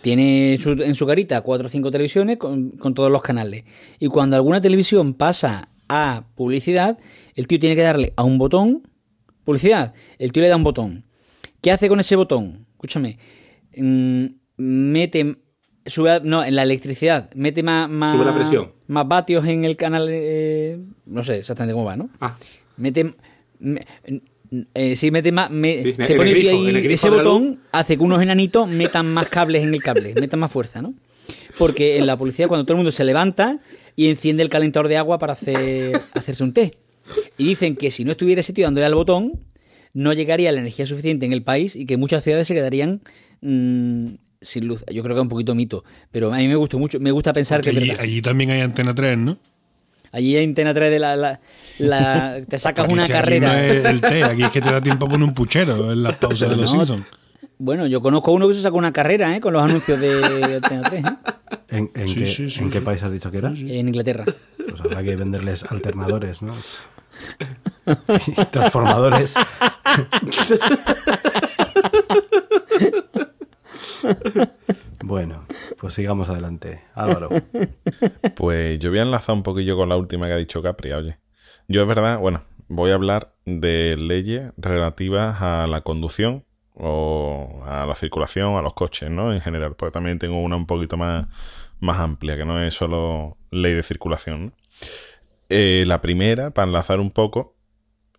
Tiene su- en su carita cuatro o cinco televisiones con, con todos los canales. Y cuando alguna televisión pasa a publicidad, el tío tiene que darle a un botón, publicidad, el tío le da un botón. ¿Qué hace con ese botón? Escúchame, mm, mete, sube, a- no, en la electricidad, mete más, más, Sube la presión. más vatios en el canal, eh, no sé exactamente cómo va, ¿no? Ah, Mete. me- eh, sí, mete más. me- Sí, en se pone el tío grifo, ahí, el ese botón hace que unos enanitos metan más cables en el cable, [LAUGHS] metan más fuerza, ¿no? Porque en la policía, cuando todo el mundo se levanta y enciende el calentador de agua para hacer, hacerse un té. Y dicen que si no estuviera ese tío dándole al botón, no llegaría la energía suficiente en el país y que muchas ciudades se quedarían mm, sin luz. Yo creo que es un poquito mito, pero a mí me gusta mucho, me gusta pensar que Allí, allí también hay Antena 3, ¿no? Allí en Antena 3 de la, la- la- [LAUGHS] te sacas Aquí una es que aquí carrera. no es el té, aquí es que te da tiempo a poner un puchero en las pausas de los No. Simpsons. Bueno, yo conozco a uno que se sacó una carrera ¿eh? con los anuncios de Antena 3 ¿eh? ¿En, en Sí, qué, sí, sí, en qué país has dicho que era? en Inglaterra. Pues habrá que venderles alternadores, ¿no? Y [LAUGHS] transformadores. [LAUGHS] Bueno, pues sigamos adelante. Álvaro. [LAUGHS] Pues yo voy a enlazar un poquillo con la última que ha dicho Capri, oye. Yo es verdad, bueno, voy a hablar de leyes relativas a la conducción o a la circulación, a los coches, ¿no? En general, porque también tengo una un poquito más, más amplia, que no es solo ley de circulación, ¿no? Eh, la primera, para enlazar un poco,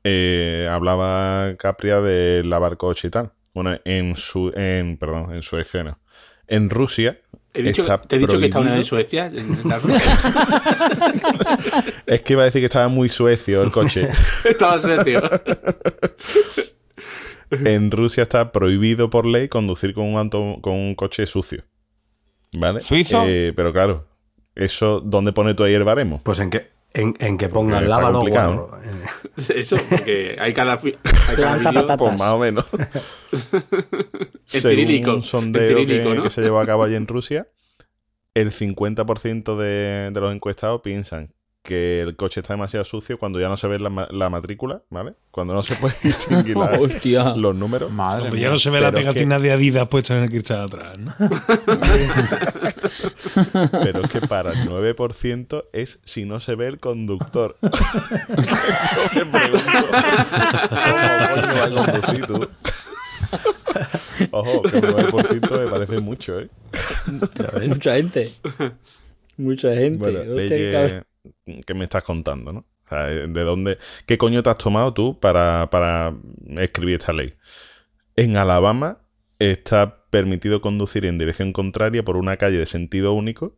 eh, hablaba Capria de lavar coche y tal. Bueno, en su, en, perdón, en su escena. En Rusia he dicho, está te he dicho que está una vez en Suecia. en la ruta. [LAUGHS] Es que iba a decir que estaba muy suecio el coche. [LAUGHS] Estaba serio. en Rusia está prohibido por ley conducir con un, auto- con un coche sucio. ¿Vale? ¿Suizo? Eh, pero claro, eso, ¿dónde pone tú ahí el baremo? Pues en qué, En, en que pongan Está lávalo guarro. Eh, [LAUGHS] Eso, porque hay cada, hay cada vídeo patatas. Pues más o menos. [LAUGHS] en Según cirílico. un sondeo cirílico, que, ¿no? que se llevó a cabo allí en Rusia, el 50% de, de los encuestados piensan que el coche está demasiado sucio cuando ya no se ve la, ma- la matrícula, ¿vale? Cuando no se [LAUGHS] puede distinguir la- Hostia. los números. Madre Cuando mía. ya no se ve la es pegatina de Adidas puesta en el cristal atrás, ¿no? [LAUGHS] Pero es que para el 9% es si no se ve el conductor. [LAUGHS] Yo me pregunto, ¿cómo coño va a conducir tú? Ojo, que el 9% me parece mucho, ¿eh? Mucha gente. Mucha gente. Bueno, Hostia, que me estás contando, ¿no? O sea, ¿de dónde, qué coño te has tomado tú para, para escribir esta ley? En Alabama está permitido conducir en dirección contraria por una calle de sentido único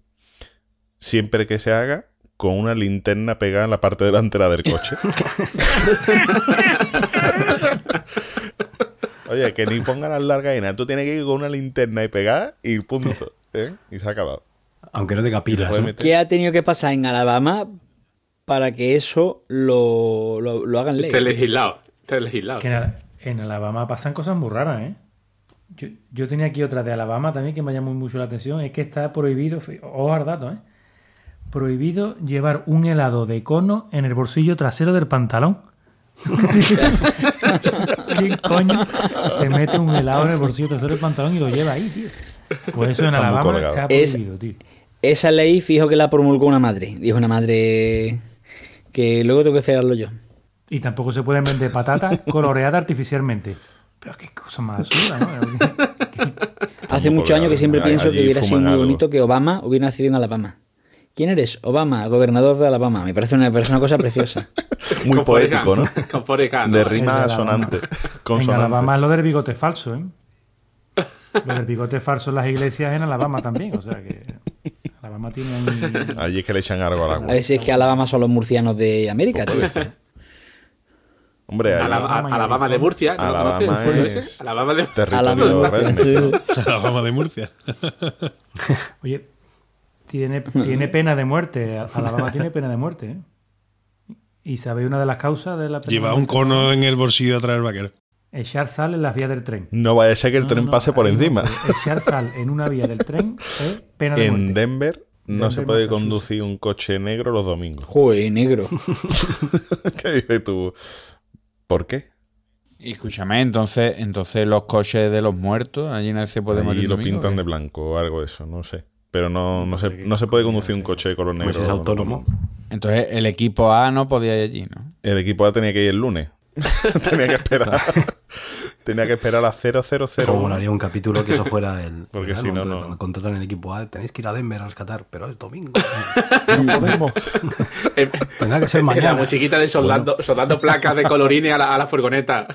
siempre que se haga con una linterna pegada en la parte delantera del coche. [LAUGHS] Oye, que ni pongan las largas y nada. Tú tienes que ir con una linterna y pegar y punto. ¿eh? Y se ha acabado. Aunque no tenga pilas. ¿no? ¿Qué ha tenido que pasar en Alabama para que eso lo, lo, lo hagan ley? Está legislado. Está legislado. Que en, Ala- en Alabama pasan cosas muy raras, ¿eh? Yo, yo tenía aquí otra de Alabama también que me llamó mucho la atención. Es que está prohibido, ojo al dato, ¿eh? Prohibido llevar un helado de cono en el bolsillo trasero del pantalón. [LAUGHS] ¿Quién coño se mete un helado en el bolsillo trasero del pantalón y lo lleva ahí, tío? Pues eso en Alabama se ha Es- prohibido, tío. Esa ley, fijo que la promulgó una madre. Dijo una madre que luego tengo que fregarlo yo. Y tampoco se pueden vender patatas [LAUGHS] coloreadas artificialmente. Pero qué cosa más absurda, ¿no? [LAUGHS] Hace muchos años que siempre pienso que hubiera sido muy algo. bonito que Obama hubiera nacido en Alabama. ¿Quién eres? Obama, gobernador de Alabama. Me parece una, parece una cosa preciosa. [LAUGHS] Muy poético, ¿no? Con De rima sonante. En. Alabama es lo del bigote falso, ¿eh? Lo del bigote falso en las iglesias en Alabama también. O sea que Alabama tiene un... Allí es que le echan algo al A agua. ver si es que Alabama son los murcianos de América, tío. Hombre, ahí- Alabama, Alabama de Murcia, ¿no lo Alabama. Alabama de territorio Alabama. de Murcia. [LAUGHS] Oye, tiene, tiene pena de muerte. Alabama tiene pena de muerte, ¿eh? ¿Y sabéis una de las causas de la pena Lleva un cono en el bolsillo atrás del vaquero. Echar sal en las vías del tren. No vaya a ser que el No, tren no, pase por encima. Echar sal en una vía del tren [LAUGHS] es pena de En muerte. Denver no Denver, se puede conducir un coche negro los domingos. Joder, negro. [LAUGHS] ¿Qué dices tú? ¿Por qué? Y escúchame, entonces, entonces los coches de los muertos, allí nadie se puede morir. lo domingo, pintan ¿o de blanco o algo de eso, no sé. Pero no, no, se, no se puede conducir un coche de color negro. Pues es autónomo. Entonces el equipo A no podía ir allí, ¿no? El equipo A tenía que ir el lunes. [LAUGHS] tenía que esperar. [LAUGHS] tenía que esperar a 000. Como molaría un capítulo que eso fuera el. [LAUGHS] Porque ¿verdad? si no, no. Cuando contratan el equipo A, tenéis que ir a Denver a rescatar, pero es domingo. No podemos. Tendrá que ser La mañana. musiquita de soldando, soldando placas de colorines a la, a la furgoneta.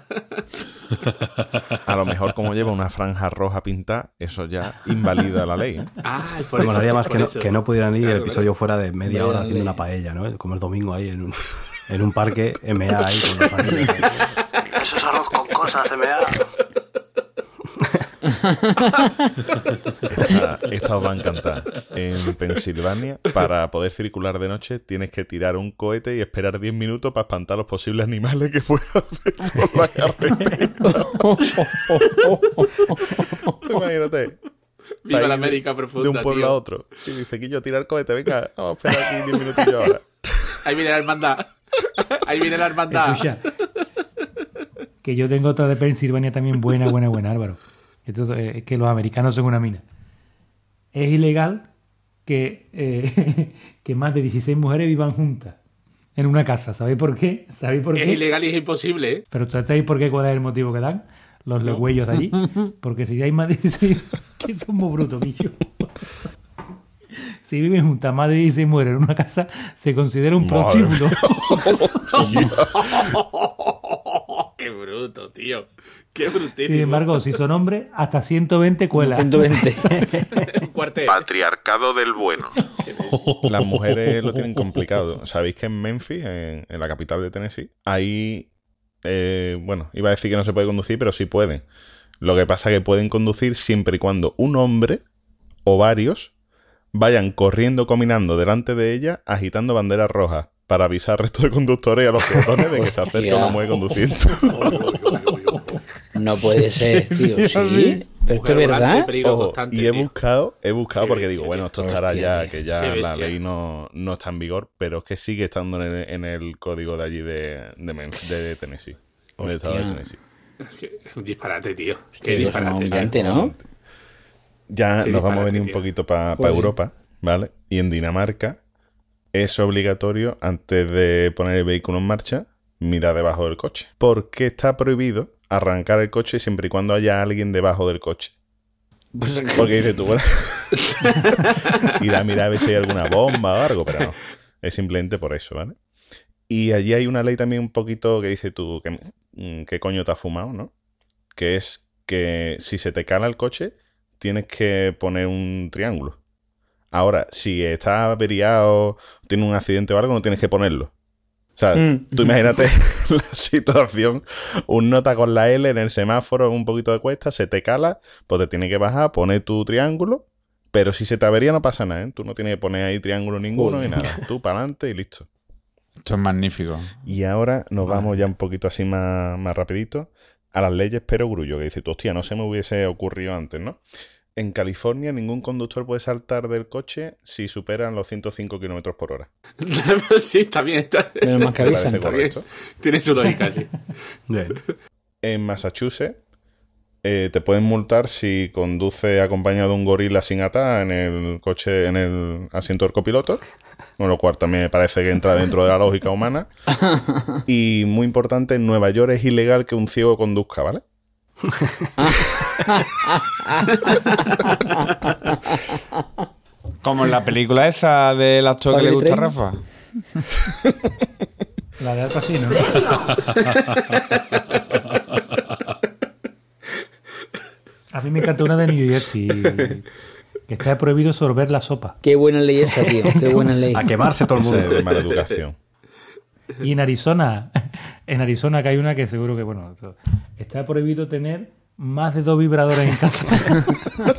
A lo mejor como lleva una franja roja pintada, eso ya invalida la ley. ¿eh? Ay, por Me molaría más por que no, que no pudieran ir el Claro, episodio fuera de media hora haciendo una paella, ¿no? Como el domingo ahí en un, en un parque, MA ahí con los amigos. Eso es arroz con cosas, MA. Esta, esta os va a encantar. En Pensilvania, para poder circular de noche, tienes que tirar un cohete y esperar 10 minutos para espantar los posibles animales que puedas ver por la carretera. Imagínate. Viva la América profunda, De un pueblo tío. a otro. Y dice, que yo tira el cohete, venga, vamos a esperar aquí 10 minutos ahora. Ahí viene la hermandad. [LAUGHS] Ahí viene la hermandad. Escucha, que yo tengo otra de Pensilvania también buena, buena, buena, Álvaro. Entonces, eh, es que los americanos son una mina. Es ilegal que, eh, [LAUGHS] que más de 16 mujeres vivan juntas en una casa. ¿Sabéis por qué? ¿Sabéis por Es qué? ilegal y es imposible, ¿eh? Pero ¿ustedes sabéis por qué? ¿Cuál es el motivo que dan? Los legüellos de allí. [LAUGHS] Porque si hay más de 16... que son muy brutos, bicho. Si viven juntas más de 16 mujeres en una casa, se considera un prostíbulo. [LAUGHS] Qué bruto, tío. Qué brutísimo. Sin embargo, si son hombres, hasta 120 cuelas. 120. Un cuartel. Patriarcado del bueno. [LAUGHS] Las mujeres lo tienen complicado. Sabéis que en Memphis, en, en la capital de Tennessee, ahí, eh, bueno, iba a decir que no se puede conducir, pero sí pueden. Lo que pasa es que pueden conducir siempre y cuando un hombre o varios vayan corriendo, caminando delante de ella, agitando banderas rojas. para avisar al resto de conductores y a los peatones de que se acerca una mujer conduciendo. No puede ser, [LAUGHS] tío. Sí, pero es que es verdad. peligro Ojo, constante, y he buscado, he buscado Qué porque bestia, digo, bueno, esto estará ya, que ya la ley no, no está en vigor, pero es que sigue estando en el, en el código de allí de, de, Men- de Tennessee. Del estado de Hostia. Tennessee. Es que Es un disparate, tío. Qué tío, es disparate. humillante, ¿no? Ya nos vamos a venir un poquito para Joder. Europa, ¿vale? Y en Dinamarca es obligatorio, antes de poner el vehículo en marcha, mirar debajo del coche. Porque está prohibido arrancar el coche siempre y cuando haya alguien debajo del coche. Pues, Porque dices tú, bueno, [LAUGHS] [LAUGHS] ir a mirar a ver si hay alguna bomba o algo, pero no. Es simplemente por eso, ¿vale? Y allí hay una ley también un poquito que dice tú, que, mm, ¿qué coño te has fumado, no? Que es que si se te cala el coche, tienes que poner un triángulo. Ahora, si está averiado, tiene un accidente o algo, no tienes que ponerlo. O sea, Mm. tú imagínate [LAUGHS] la situación, un nota con la L en el semáforo, un poquito de cuesta, se te cala, pues te tiene que bajar, poner tu triángulo, pero si se te avería no pasa nada, ¿eh? Tú no tienes que poner ahí triángulo ninguno ni nada. Tú para adelante y listo. Esto es magnífico. Y ahora nos vamos ya un poquito así más, más rapidito a las leyes pero grullo, que dice tú, hostia, no se me hubiese ocurrido antes, ¿no? En California ningún conductor puede saltar del coche si superan los 105 kilómetros por hora. [LAUGHS] sí, está bien. Está, Menos mal que ¿Te avisan. parece está bien. [LAUGHS] Tiene su lógica, sí. Bien. En Massachusetts eh, te pueden multar si conduce acompañado de un gorila sin atar en el coche, en el asiento del copiloto. Con lo cual también me parece que entra dentro de la lógica humana. [LAUGHS] Y muy importante, en Nueva York es ilegal que un ciego conduzca, ¿vale? Como en la película esa del actor que le gusta a. Rafa. La de Al Pacino. ¿no? A mí me encanta una de New Jersey. Que está prohibido sorber la sopa. Qué buena ley esa, tío. Qué buena ley. A quemarse todo el mundo. de mala educación. Y en Arizona, [LAUGHS] en Arizona que hay una que seguro que, bueno, está prohibido tener más de dos vibradores en casa. [LAUGHS]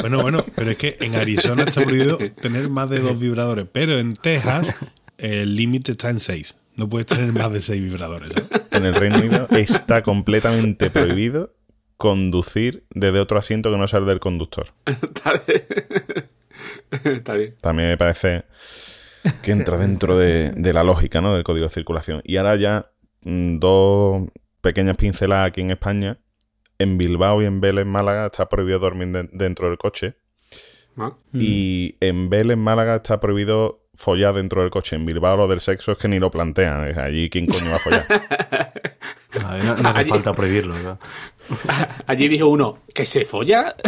Bueno, bueno, pero es que en Arizona está prohibido tener más de dos vibradores, pero en Texas el límite está en seis. No puedes tener más de seis vibradores. En el Reino Unido está completamente prohibido conducir desde otro asiento que no sea el del conductor. [LAUGHS] Está bien. Está bien. También me parece que entra dentro de, de la lógica ¿no? del código de circulación. Y ahora ya mm, dos pequeñas pinceladas aquí en España. En Bilbao y en Vélez, Málaga, está prohibido dormir de- dentro del coche. ¿No? Y en Vélez, Málaga, está prohibido follar dentro del coche. En Bilbao lo del sexo es que ni lo plantean. Es allí quién coño va a follar. [LAUGHS] No, no hace Allí- falta prohibirlo. ¿no? [LAUGHS] Allí dijo uno, ¿que se folla? [LAUGHS]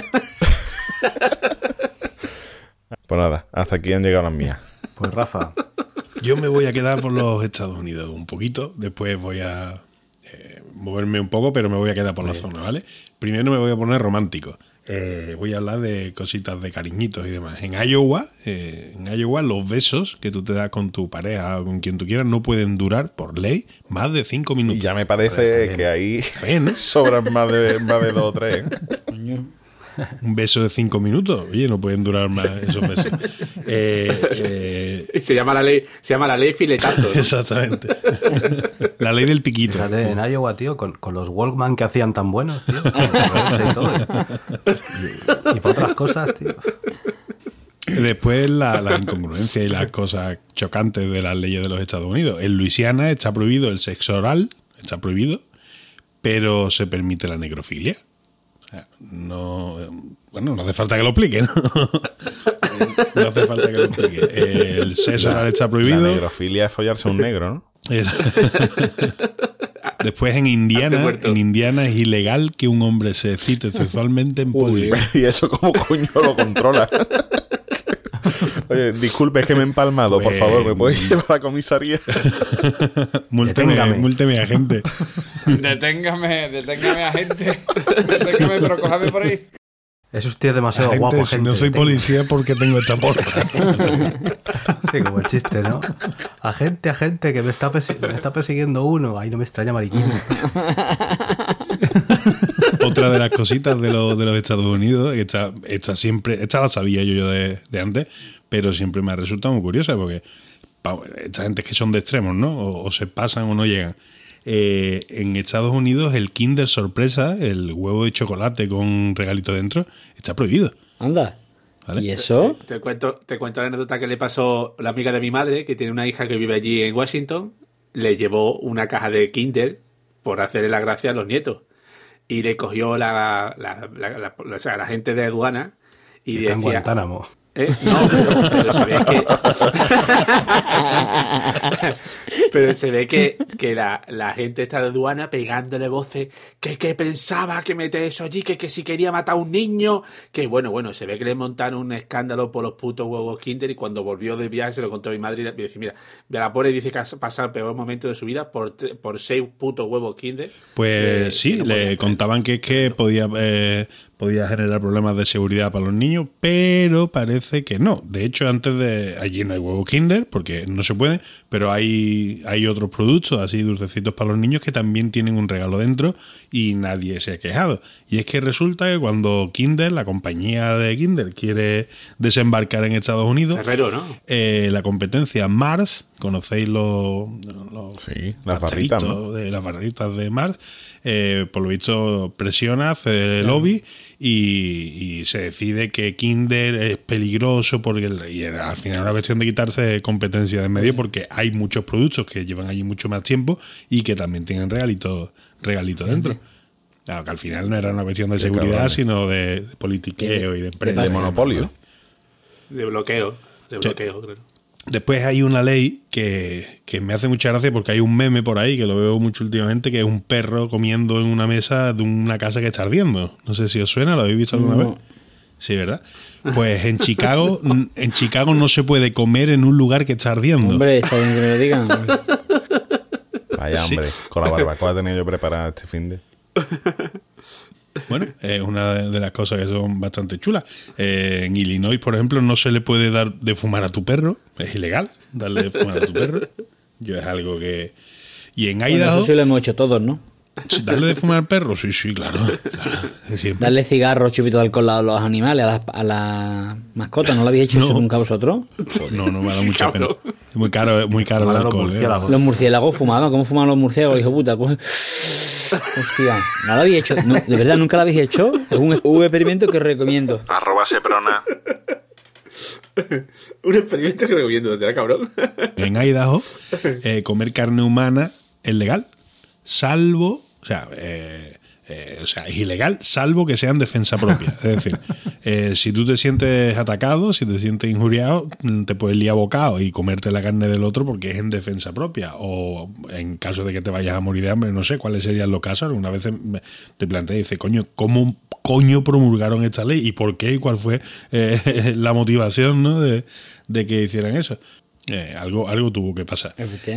Pues nada, hasta aquí han llegado las mías. Pues Rafa, [LAUGHS] Yo me voy a quedar por los Estados Unidos un poquito. Después voy a eh, moverme un poco, pero me voy a quedar por la zona, ¿vale? Primero me voy a poner romántico. Eh, voy a hablar de cositas de cariñitos y demás. En Iowa, eh, en Iowa, los besos que tú te das con tu pareja o con quien tú quieras no pueden durar, por ley, más de cinco Y minutos. ya me parece que ahí [LAUGHS] sobran más de, más de dos o tres. ¿eh? [LAUGHS] Un beso de cinco minutos. Oye, no pueden durar más esos besos. [LAUGHS] Eh, eh, Se llama la ley, se llama la ley filetazo. ¿no? exactamente. [LAUGHS] La ley del piquito. fíjate, en Iowa, tío, con, con los Walkman que hacían tan buenos, tío. y, todo, ¿eh? y, y para otras cosas, tío. Después la, la incongruencia y las cosas chocantes de las leyes de los Estados Unidos. En Luisiana está prohibido el sexo oral, está prohibido, pero se permite la necrofilia. No, bueno, no hace falta que lo explique, ¿no? [LAUGHS] No hace falta que lo explique. El sexo oral está La prohibido. negrofilia es follarse a un negro, ¿no? [LAUGHS] Después en Indiana, en Indiana es ilegal que un hombre se excite sexualmente en público. [LAUGHS] ¿Y eso cómo coño lo controla? [LAUGHS] Oye, disculpe, es que me he empalmado, por favor, ¿me puedes llevar a la comisaría? [LAUGHS] Múlteme, múlteme, agente. [LAUGHS] Deténgame, deténgame a gente. Deténgame, pero cójame por ahí. Es usted demasiado Agente, guapo, si gente. no soy policía, ¿por qué tengo esta porra? Sí, como el chiste, ¿no? Agente, agente, que me está, me está persiguiendo uno. Ay, no me extraña, mariquín. Otra de las cositas de, los- de los Estados Unidos, esta, esta siempre, esta la sabía yo, yo de, de antes, pero siempre me ha resultado muy curiosa porque pa- esta gente es que son de extremos, ¿no? O, o se pasan o no llegan. Eh, en Estados Unidos el Kinder sorpresa, el huevo de chocolate con regalito dentro, está prohibido. Anda. ¿Vale? ¿Y eso? Te, te cuento, te cuento la anécdota que le pasó la amiga de mi madre, que tiene una hija que vive allí en Washington. Le llevó una caja de Kinder por hacerle la gracia a los nietos. Y le cogió la, la, la- la- o sea, la gente de aduana y Está en decía... Guantánamo. ¿Eh? No, pero, pero se ve que. [LAUGHS] pero se ve que, que la, la gente está de aduana pegándole voces que, que pensaba que mete eso allí, que, que si quería matar a un niño. Que bueno, bueno, se ve que le montaron un escándalo por los putos huevos Kinder y cuando volvió de viaje se lo contó a mi madre y le dice: Mira, de la pobre dice que ha pasado el peor momento de su vida por, por seis putos huevos Kinder. Pues Eh, sí, le contaban que es que podía, eh, podía generar problemas de seguridad para los niños, pero parece que no. De hecho, antes de. Allí no hay huevo Kinder, porque no se puede, pero hay, hay otros productos, así dulcecitos para los niños, que también tienen un regalo dentro y nadie se ha quejado. Y es que resulta que cuando Kinder, la compañía de Kinder, quiere desembarcar en Estados Unidos, Ferrero, ¿no? eh, la competencia Mars, conocéis los, los Sí, las barritas, ¿no? de las barritas de Mars, eh, por lo visto presiona, hace el lobby y, y se decide que Kinder es peligroso porque el- y al final es una cuestión de quitarse competencia de en medio porque hay muchos productos que llevan allí mucho más tiempo y que también tienen regalitos regalito dentro. Claro, que al final no era una cuestión de seguridad, sino de, de politiqueo y de empresa. De monopolio. De bloqueo. De Sí. bloqueo, creo. Después hay una ley que, que me hace mucha gracia porque hay un meme por ahí que lo veo mucho últimamente, que es un perro comiendo en una mesa de una casa que está ardiendo. No sé si os suena, ¿lo habéis visto alguna No. vez? Sí, ¿verdad? Pues en Chicago, [LAUGHS] en Chicago no se puede comer en un lugar que está ardiendo. Hombre, está bien que me lo digan. Vaya, Sí. hombre. Con la barbacoa tenía yo preparada este fin de. [LAUGHS] Bueno, es una de las cosas que son bastante chulas. Eh, en Illinois, por ejemplo, no se le puede dar de fumar a tu perro. Es ilegal darle de fumar a tu perro. Yo es algo que... Y en Bueno, Idaho... eso sí lo hemos hecho todos, ¿no? ¿Darle de fumar al perro? Sí, sí, claro. Darle cigarros, chupitos de alcohol a los animales, a las a las mascotas. ¿No lo habéis hecho eso No. nunca vosotros? No, no me da mucha pena. Muy caro, muy caro el los alcohol. ¿eh? murciélagos. Los murciélagos fumaban. ¿Cómo fumaban los murciélagos, hijo puta? Hostia, no lo habéis hecho. No, de verdad, nunca lo habéis hecho. Es un, un experimento que os recomiendo. Arroba Seprona. Un experimento que recomiendo, ¿será cabrón? En Idaho, eh, comer carne humana es legal, salvo, o sea, eh, eh, o sea, es ilegal, salvo que sea en defensa propia. Es decir, [LAUGHS] eh, si tú te sientes atacado, si te sientes injuriado, mm, te puedes liar bocado y comerte la carne del otro porque es en defensa propia. O en caso de que te vayas a morir de hambre, no sé cuáles serían los casos. Una vez me- te planteé y dices, coño, ¿cómo coño promulgaron esta ley? ¿Y por qué? ¿Y cuál fue eh, [LAUGHS] la motivación ¿no? de, de que hicieran eso? Eh, algo, algo tuvo que pasar.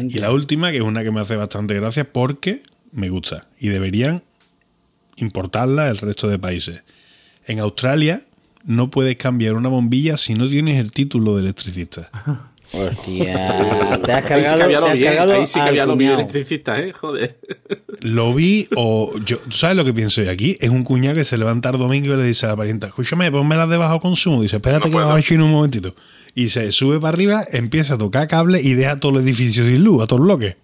Y la última, que es una que me hace bastante gracia porque me gusta y deberían importarla el resto de países. En Australia no puedes cambiar una bombilla si no tienes el título de electricista. [LAUGHS] Hostia, [LAUGHS] te has Ahí sí cargado, que bien, cargado ahí sí que al había lo bien electricista, ¿eh? Joder. [LAUGHS] Lo vi o yo, ¿tú ¿sabes lo que pienso yo aquí? Es un cuñado que se levanta el domingo y le dice a la parienta, escúchame, ponme de bajo consumo. Dice, espérate No que puedo. va a chino un momentito. Y se sube para arriba, empieza a tocar cable y deja todo el edificio sin luz, a todo el bloque.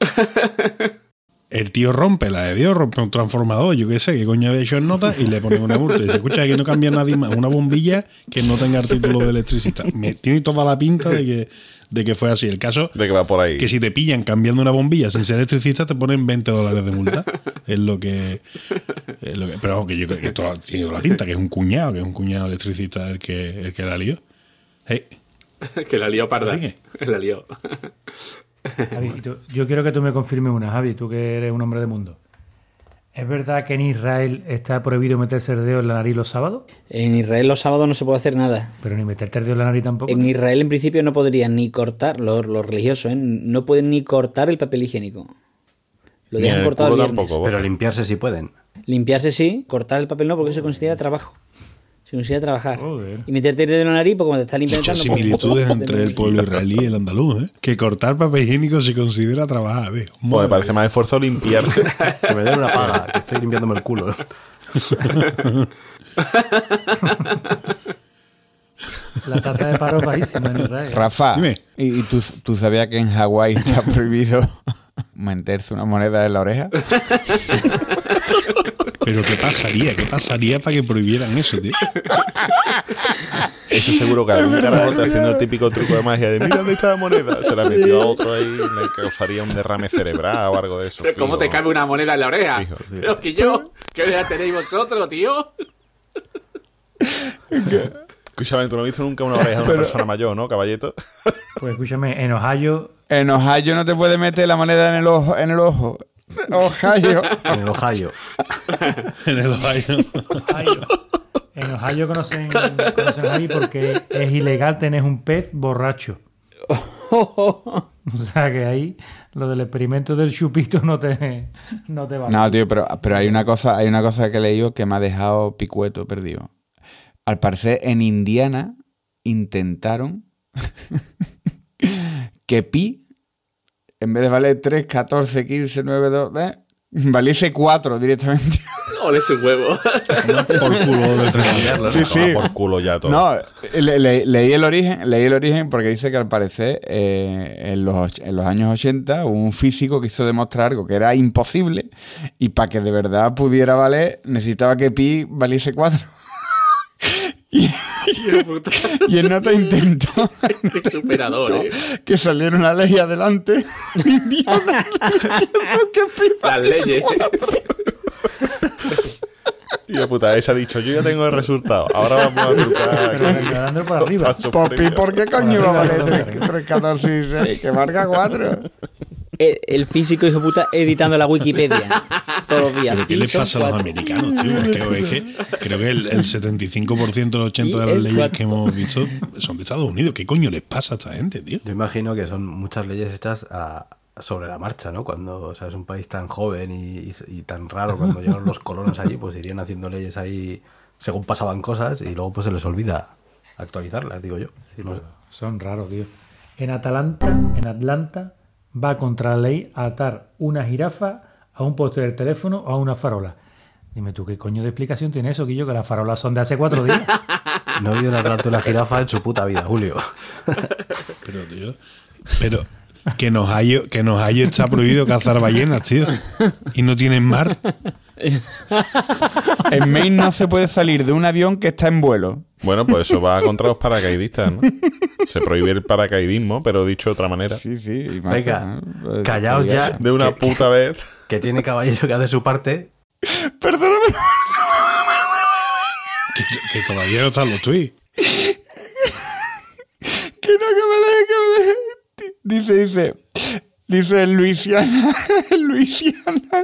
El tío rompe la de Dios, rompe un transformador, yo qué sé, qué coño había hecho en nota y le pone una multa. Y dice, escucha, que no cambia nadie más una bombilla que no tenga el título de electricista. Me, tiene toda la pinta de que, de que fue así. El caso De que va por ahí. que si te pillan cambiando una bombilla sin ser electricista te ponen 20 dólares de multa. es lo que. es lo que- pero vamos, que yo creo que esto tiene toda la pinta, que es un cuñado, que es un cuñado electricista el que, el que la lió. Hey, [LAUGHS] que la lió parda. Sigue. [LAUGHS] La lió. Javi, y tú- yo quiero que tú me confirmes una, Javi, tú que eres un hombre de mundo. ¿Es verdad que en Israel está prohibido meterse el dedo en la nariz los sábados? En Israel los sábados no se puede hacer nada. Pero ni meterte el dedo en la nariz tampoco. En Israel en principio no podrían ni cortar, los, los religiosos, ¿eh? no pueden ni cortar el papel higiénico. Lo dejan cortado el viernes. tampoco. Pero limpiarse sí pueden. Limpiarse sí, cortar el papel no, porque eso se considera trabajo. Se considera trabajar. Joder. Y meterte el dedo en la nariz, porque cuando te está limpiando... muchas no puedes- similitudes [LAUGHS] entre el pueblo [LAUGHS] israelí y el andaluz, ¿eh? Que cortar papel higiénico se considera trabajar, tío. Pues me parece más esfuerzo limpiarse. [LAUGHS] Que me den una paga, que estoy limpiándome el culo. La tasa de paro es bajísima en Israel. Rafa, Dime. ¿y, y tú, tú sabías que en Hawái está prohibido meterse una moneda en la oreja? Pero ¿qué pasaría? ¿Qué pasaría para que prohibieran eso, tío? Eso seguro que algún carajote haciendo el típico truco de magia de mira dónde está la moneda. Se la metió a otro ahí y le causaría un derrame cerebral o algo de eso. Pero ¿Cómo te cabe una moneda en la oreja? Fijo. Pero que yo, ¿qué edad tenéis vosotros, tío? Escúchame, tú no has visto nunca una oreja de una [LAUGHS] persona mayor, ¿no, caballeto? Pues escúchame, en Ohio, En Ohio no te puedes meter la moneda en el ojo. En el ojo. Ohio. [LAUGHS] En el Ohio. [LAUGHS] En el Ohio. Ohio- en Ohio conocen, conocen ahí porque es ilegal tener un pez borracho. O sea que ahí lo del experimento del chupito no te, no te va. No, tío, pero, pero hay una cosa, hay una cosa que he leído que me ha dejado picueto perdido. Al parecer, en Indiana intentaron [LAUGHS] que pi, en vez de valer 3, 14, 15, 9, 2, eh, valiese 4 directamente. [LAUGHS] Ole ese huevo. [LAUGHS] Por culo de tres. Sí, sí. por culo ya todo. No, le- le- leí el origen, leí el origen porque dice que al parecer eh, en, los, en los años 80 hubo un físico quiso demostrar algo que era imposible y para que de verdad pudiera valer necesitaba que pi valiese 4. Y, y en otro intento [LAUGHS] Qué superador, eh. que saliera una ley adelante [LAUGHS] indiana diciendo que pi Las leyes. [LAUGHS] Tío puta, ese ha dicho, yo ya tengo el resultado. Ahora vamos a trucar. Pero por arriba. Pues por pi, ella. ¿por qué coño va a valer Por arriba, 3, 3 14 y 6? Que marca 4. El, el físico hijo puta editando la Wikipedia [LAUGHS] todos los días. ¿Pero qué les pasa a los cuatro. americanos, tío? Es que, es que creo que el, el 75% del 80% de las el leyes cuatro. que hemos visto son de Estados Unidos. ¿Qué coño les pasa a esta gente, tío? Yo imagino que son muchas leyes hechas a- sobre la marcha, ¿no? Cuando o sea, es un país tan joven y, y- y tan raro, cuando llegaron los colonos allí, pues irían haciendo leyes ahí según pasaban cosas y luego pues se les olvida actualizarlas, digo yo. No sé. Son raros, tío. En Atalanta, en Atlanta, va contra la ley a atar una jirafa a un poste del teléfono o a una farola. Dime tú, ¿qué coño de explicación tiene eso, Guillo? Que las farolas son de hace cuatro días. [LAUGHS] No ha habido una tarantula jirafa en su puta vida, Julio. [LAUGHS] Pero, tío. Pero que nos haya, que nos haya está prohibido cazar ballenas, tío. Y no tienen mar. [LAUGHS] En Maine no se puede salir de un avión que está en vuelo. Bueno, pues eso va contra los paracaidistas, ¿no? Se prohíbe el paracaidismo, pero dicho de otra manera. Sí, sí. y Venga. Pues, callaos ya. De una que- puta vez. Que tiene caballero que hace su parte. Perdóname. Que, que todavía no están los tweets. Que no, que me deje, que me deje. Dice, dice. Dice en Luisiana, en [LAUGHS] Luisiana,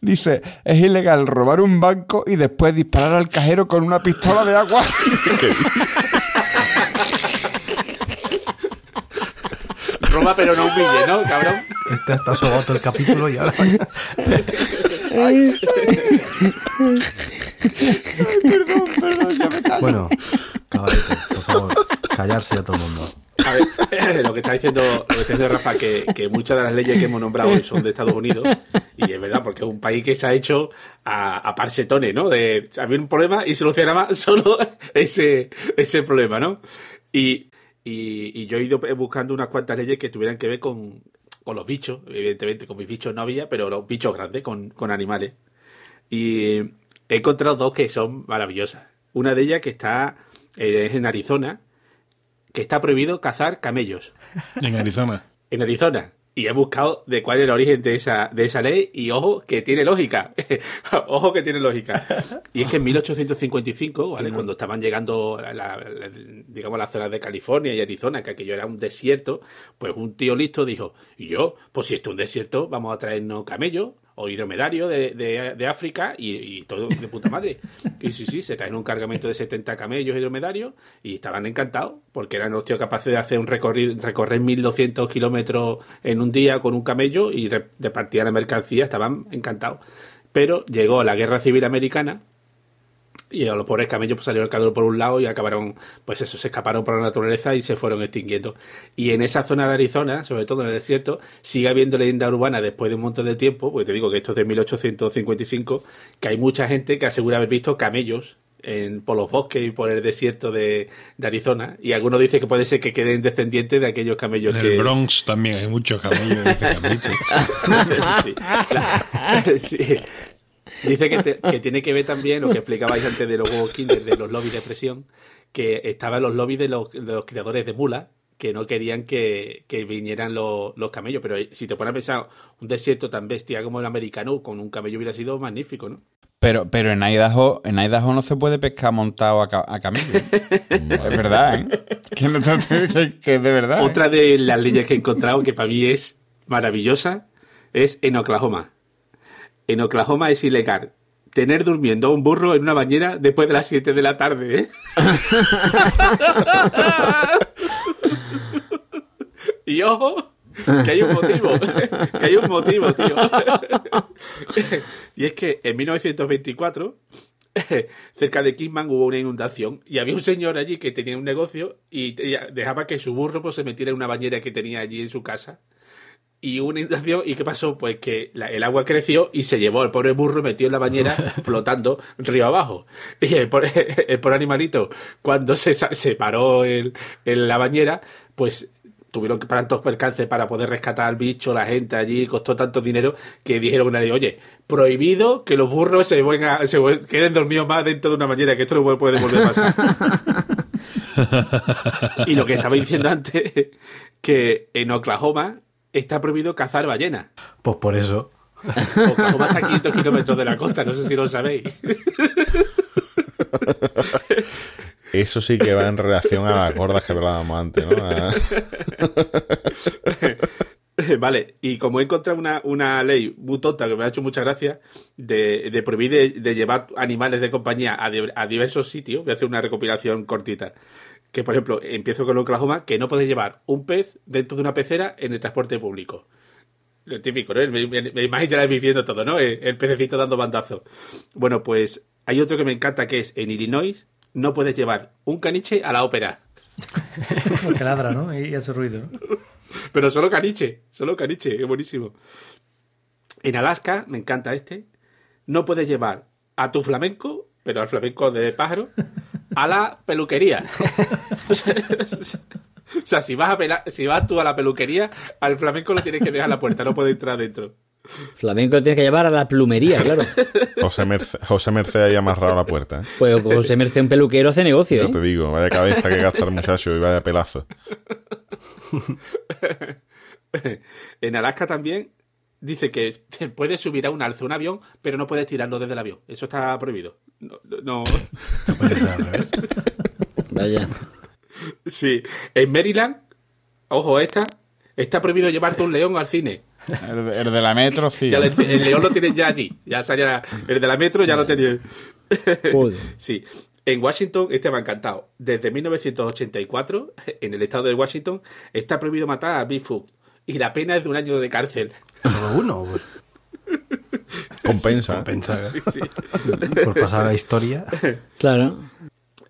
dice, es ilegal robar un banco y después disparar al cajero con una pistola de agua. [LAUGHS] Roma, pero no humille, ¿no, cabrón? Este está sobado todo el capítulo y ahora. perdón, perdón, ya me callo. Bueno, caballito, por favor, callarse ya todo el mundo. A ver, [COUGHS] lo que está diciendo, lo Rafa, que, muchas de las leyes que hemos nombrado hoy son de Estados Unidos, y es verdad, porque es un país que se ha hecho a, parsetones, ¿no? De había un problema y solucionaba [LAUGHS] solo ese, ese problema, ¿no? Y, y, y yo he ido buscando unas cuantas leyes que tuvieran que ver con, con los bichos, evidentemente, con mis bichos no había, pero los bichos grandes, con, con animales. Y he encontrado dos que son maravillosas. Una de ellas que está eh, es en Arizona, que está prohibido cazar camellos En Arizona. en Arizona. Y he buscado de cuál es el origen de esa, de esa ley y ojo que tiene lógica. [LAUGHS] ojo que tiene lógica. Y es que en 1855, ¿vale? cuando estaban llegando, a la, la- digamos, las zonas de California y Arizona, que aquello era un desierto, pues un tío listo dijo, y yo, pues si esto es un desierto, vamos a traernos camellos o hidromedario de, de- de África y, todo de puta madre. Y sí, sí, se traen un cargamento de 70 camellos hidromedarios y estaban encantados porque eran los tíos capaces de hacer un recorrido, recorrer 1200 kilómetros en un día con un camello y re- repartían la mercancía, estaban encantados. Pero llegó la guerra civil americana y a los pobres camellos pues, salió el calor por un lado y acabaron, pues eso, se escaparon por la naturaleza y se fueron extinguiendo. Y en esa zona de Arizona, sobre todo en el desierto, sigue habiendo leyenda urbana después de un montón de tiempo, porque te digo que esto es de 1855, que hay mucha gente que asegura haber visto camellos en, por los bosques y por el desierto de, de Arizona. Y algunos dicen que puede ser que queden descendientes de aquellos camellos En que. el Bronx también hay muchos camellos. [LAUGHS] Sí. La- [LAUGHS] sí. Dice que, te- que tiene que ver también lo que explicabais antes de los huevos Kinder, de los lobbies de presión, que estaban los lobbies de los, de los criadores de mulas que no querían que, que vinieran los, los camellos. Pero si te pones a pensar, un desierto tan bestia como el americano, con un camello hubiera sido magnífico, ¿no? Pero, pero en Idaho, en Idaho no se puede pescar montado a, ca- a camello. es verdad, ¿eh? Que, no- que- que es de verdad. ¿eh? Otra de las leyes que he encontrado que para mí es maravillosa es en Oklahoma. En Oklahoma es ilegal tener durmiendo a un burro en una bañera después de las 7 de la tarde. ¿eh? [LAUGHS] y ojo, que hay un motivo. [LAUGHS] que hay un motivo, tío. y es que en 1924 cerca de Kingman hubo una inundación y había un señor allí que tenía un negocio y dejaba que su burro pues, se metiera en una bañera que tenía allí en su casa. Y hubo una inundación, ¿y qué pasó? Pues que la- el agua creció y se llevó al pobre burro metido en la bañera [LAUGHS] flotando río abajo. Y el pobre, [LAUGHS] el pobre animalito, cuando se, se paró en, en la bañera, pues tuvieron que tantos percances para poder rescatar al bicho, la gente allí, costó tanto dinero que dijeron una ley, oye, prohibido que los burros se, a- se queden dormidos más dentro de una bañera, que esto no puede volver a pasar. [LAUGHS] y lo que estaba diciendo antes, que en Oklahoma está prohibido cazar ballenas. Pues por eso. Oklahoma está a 500 kilómetros de la costa, no sé si lo sabéis. Eso sí que va en relación a las gordas que hablábamos antes, ¿no? A- [LAUGHS] Vale, y como he encontrado una, una ley muy tonta que me ha hecho mucha gracia de, de prohibir de, de llevar animales de compañía a, di- a diversos sitios, voy a hacer una recopilación cortita. Que por ejemplo, empiezo con Oklahoma, que no puedes llevar un pez dentro de una pecera en el transporte público. Lo típico, ¿no? Me, me, me imagino viviendo todo, ¿no? El, el pececito dando bandazo. Bueno, pues hay otro que me encanta que es en Illinois, no puedes llevar un caniche a la ópera. [LAUGHS] Porque ladra, ¿no? Y hace ruido, ¿no? Pero solo caniche, solo caniche, es buenísimo. En Alaska, me encanta este, no puedes llevar a tu flamenco, pero al flamenco de pájaro, a la peluquería. o sea, si vas, a pela- si vas tú a la peluquería, al flamenco lo tienes que dejar a la puerta, no puede entrar dentro. Flamenco tiene que llevar a la plumería, claro. José, Merce- José Merced ahí amarrado a la puerta. ¿eh? Pues José Merced, un peluquero, hace negocio, Yo ¿eh? te digo, vaya cabeza que gasta el muchacho y vaya pelazo. en Alaska también dice que te puedes subir a un alce, un avión, pero no puedes tirarlo desde el avión. Eso está prohibido. No, no- Puede ser al revés. Vaya. Sí, en Maryland, ojo esta, está prohibido llevarte un león al cine. El, de- el de la metro, sí. Ya el, el león lo tienes ya allí. Ya salía el de la metro ya lo tenías. Sí. En Washington, este me ha encantado. Desde 1984, en el estado de Washington, está prohibido matar a Bigfoot. Y la pena es de un año de cárcel. Solo uno, pues, [LAUGHS] Compensa. pensa, Sí, sí. por pasar a la historia. Claro.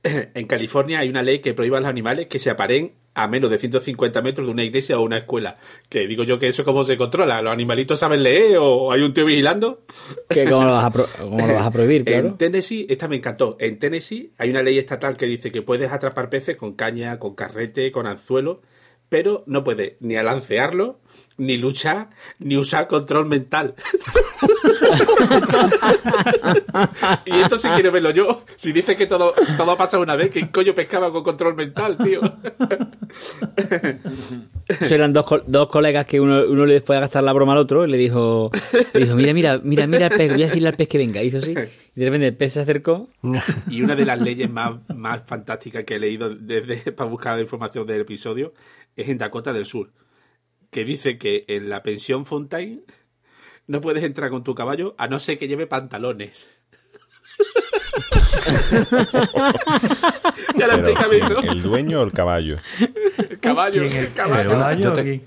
En California hay una ley que prohíbe a los animales que se aparen a menos de 150 metros de una iglesia o una escuela. Que digo yo que eso cómo se controla. ¿Los animalitos saben leer o hay un tío vigilando? ¿Qué, cómo, lo vas a cómo lo vas a prohibir, claro? En Tennessee, esta me encantó. En Tennessee hay una ley estatal que dice que puedes atrapar peces con caña, con carrete, con anzuelo, pero no puedes ni alancearlo, ni luchar, ni usar control mental. [LAUGHS] y esto sí quiero verlo yo. Si dice que todo, todo ha pasado una vez, ¿quién coño pescaba con control mental, tío? [LAUGHS] Eso eran dos, dos colegas que uno, uno le fue a gastar la broma al otro y le dijo, le dijo, mira, mira, mira, mira el pez, voy a decirle al pez que venga. Hizo así. Y de repente el pez se acercó. Y una de las leyes más, más fantásticas que he leído desde, para buscar información del episodio es en Dakota del Sur, que dice que en la pensión Fontaine no puedes entrar con tu caballo a no ser que lleve pantalones. [LAUGHS] ya lo Pero, explícame ¿quién? eso. ¿El dueño o el caballo? El caballo, ¿Quién? el ¿El caballo. yo te-.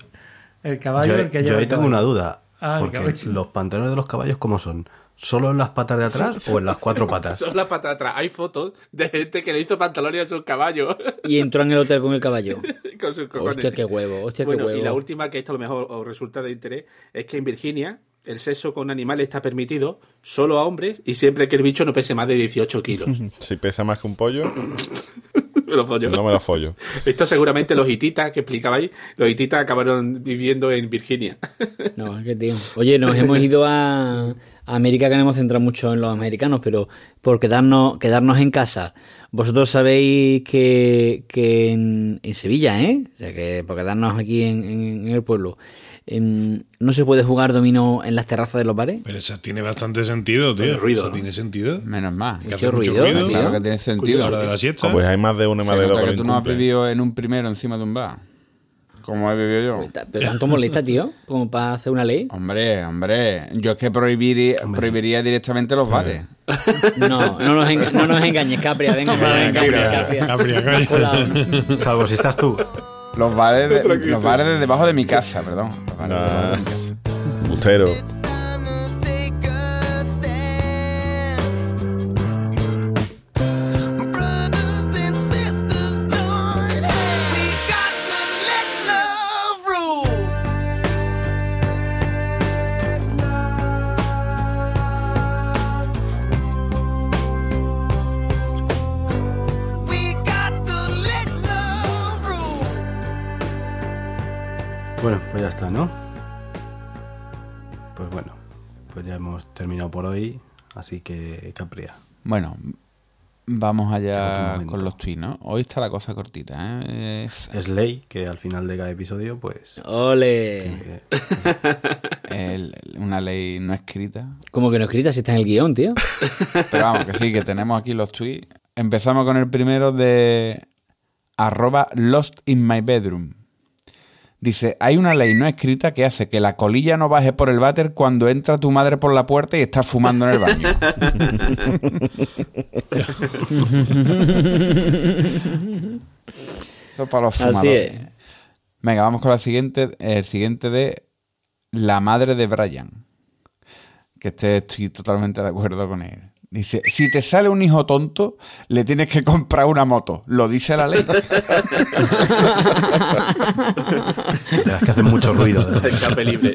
El caballo Yo, el que yo lleva ahí el tengo una duda. Ah, porque los pantalones de los caballos, ¿cómo son? ¿Solo en las patas de atrás o en las cuatro [LAUGHS] patas? Son las patas de atrás. Hay fotos de gente que le hizo pantalones a sus caballos Y entró en el hotel con el caballo. [LAUGHS] con sus cojones. Hostia, qué huevo, hostia, qué Bueno, huevo. y la última, que esto a lo mejor os resulta de interés, es que en Virginia el sexo con animales está permitido solo a hombres y siempre que el bicho no pese más de 18 kilos. [LAUGHS] Si pesa más que un pollo, [LAUGHS] Me lo follo. no me lo follo. [LAUGHS] Esto seguramente los hititas que explicabais, los hititas acabaron viviendo en Virginia. No, es que tío. Oye, nos hemos ido a, a América, que nos hemos centrado mucho en los americanos, pero por quedarnos, quedarnos en casa. Vosotros sabéis que, que en, en Sevilla, ¿eh? O sea, que por quedarnos aquí en, en- en el pueblo, em, no se puede jugar dominó en las terrazas de los bares. Pero eso tiene bastante sentido, tío. Tiene ruido, Eso ¿no? tiene sentido. Menos mal. Hay que mucho ruido, ruido. tío. Claro que tiene sentido. Hora de la siesta. Ah, pues hay más de uno y Se más de dos nota que tú no has vivido en un primero encima de un bar. Como he vivido yo. Pero tanto molesta, tío, como para hacer una ley. Hombre, hombre. Yo es que prohibiría, prohibiría directamente los bares. No, no nos, enga- no nos engañes, Capria. Venga, engañes, Capria. Capria, coño. Hola. Salvo si estás tú. Los bares, de, los bares de debajo de mi casa, perdón. Los bares de debajo de mi casa. Bustero. Así que Capria. Bueno, vamos allá con los tweets, ¿no? Hoy está la cosa cortita, ¿eh? Es- ley que al final de cada episodio, pues... Ole. [LAUGHS] [LAUGHS] el- una ley no escrita. Como que no escrita si está en el guion, tío. [LAUGHS] Pero vamos, que sí, que tenemos aquí los tweets. Empezamos con el primero de arroba lost in my bedroom. Dice, hay una ley no escrita que hace que la colilla no baje por el váter cuando entra tu madre por la puerta y está fumando en el baño. Esto es para los Así fumadores. es. Venga, vamos con la siguiente. El siguiente de la madre de Brian. Que este estoy totalmente de acuerdo con él. Dice, si te sale un hijo tonto, le tienes que comprar una moto. Lo dice la ley. [LAUGHS] Tendrás que hacer mucho ruido. Escape libre.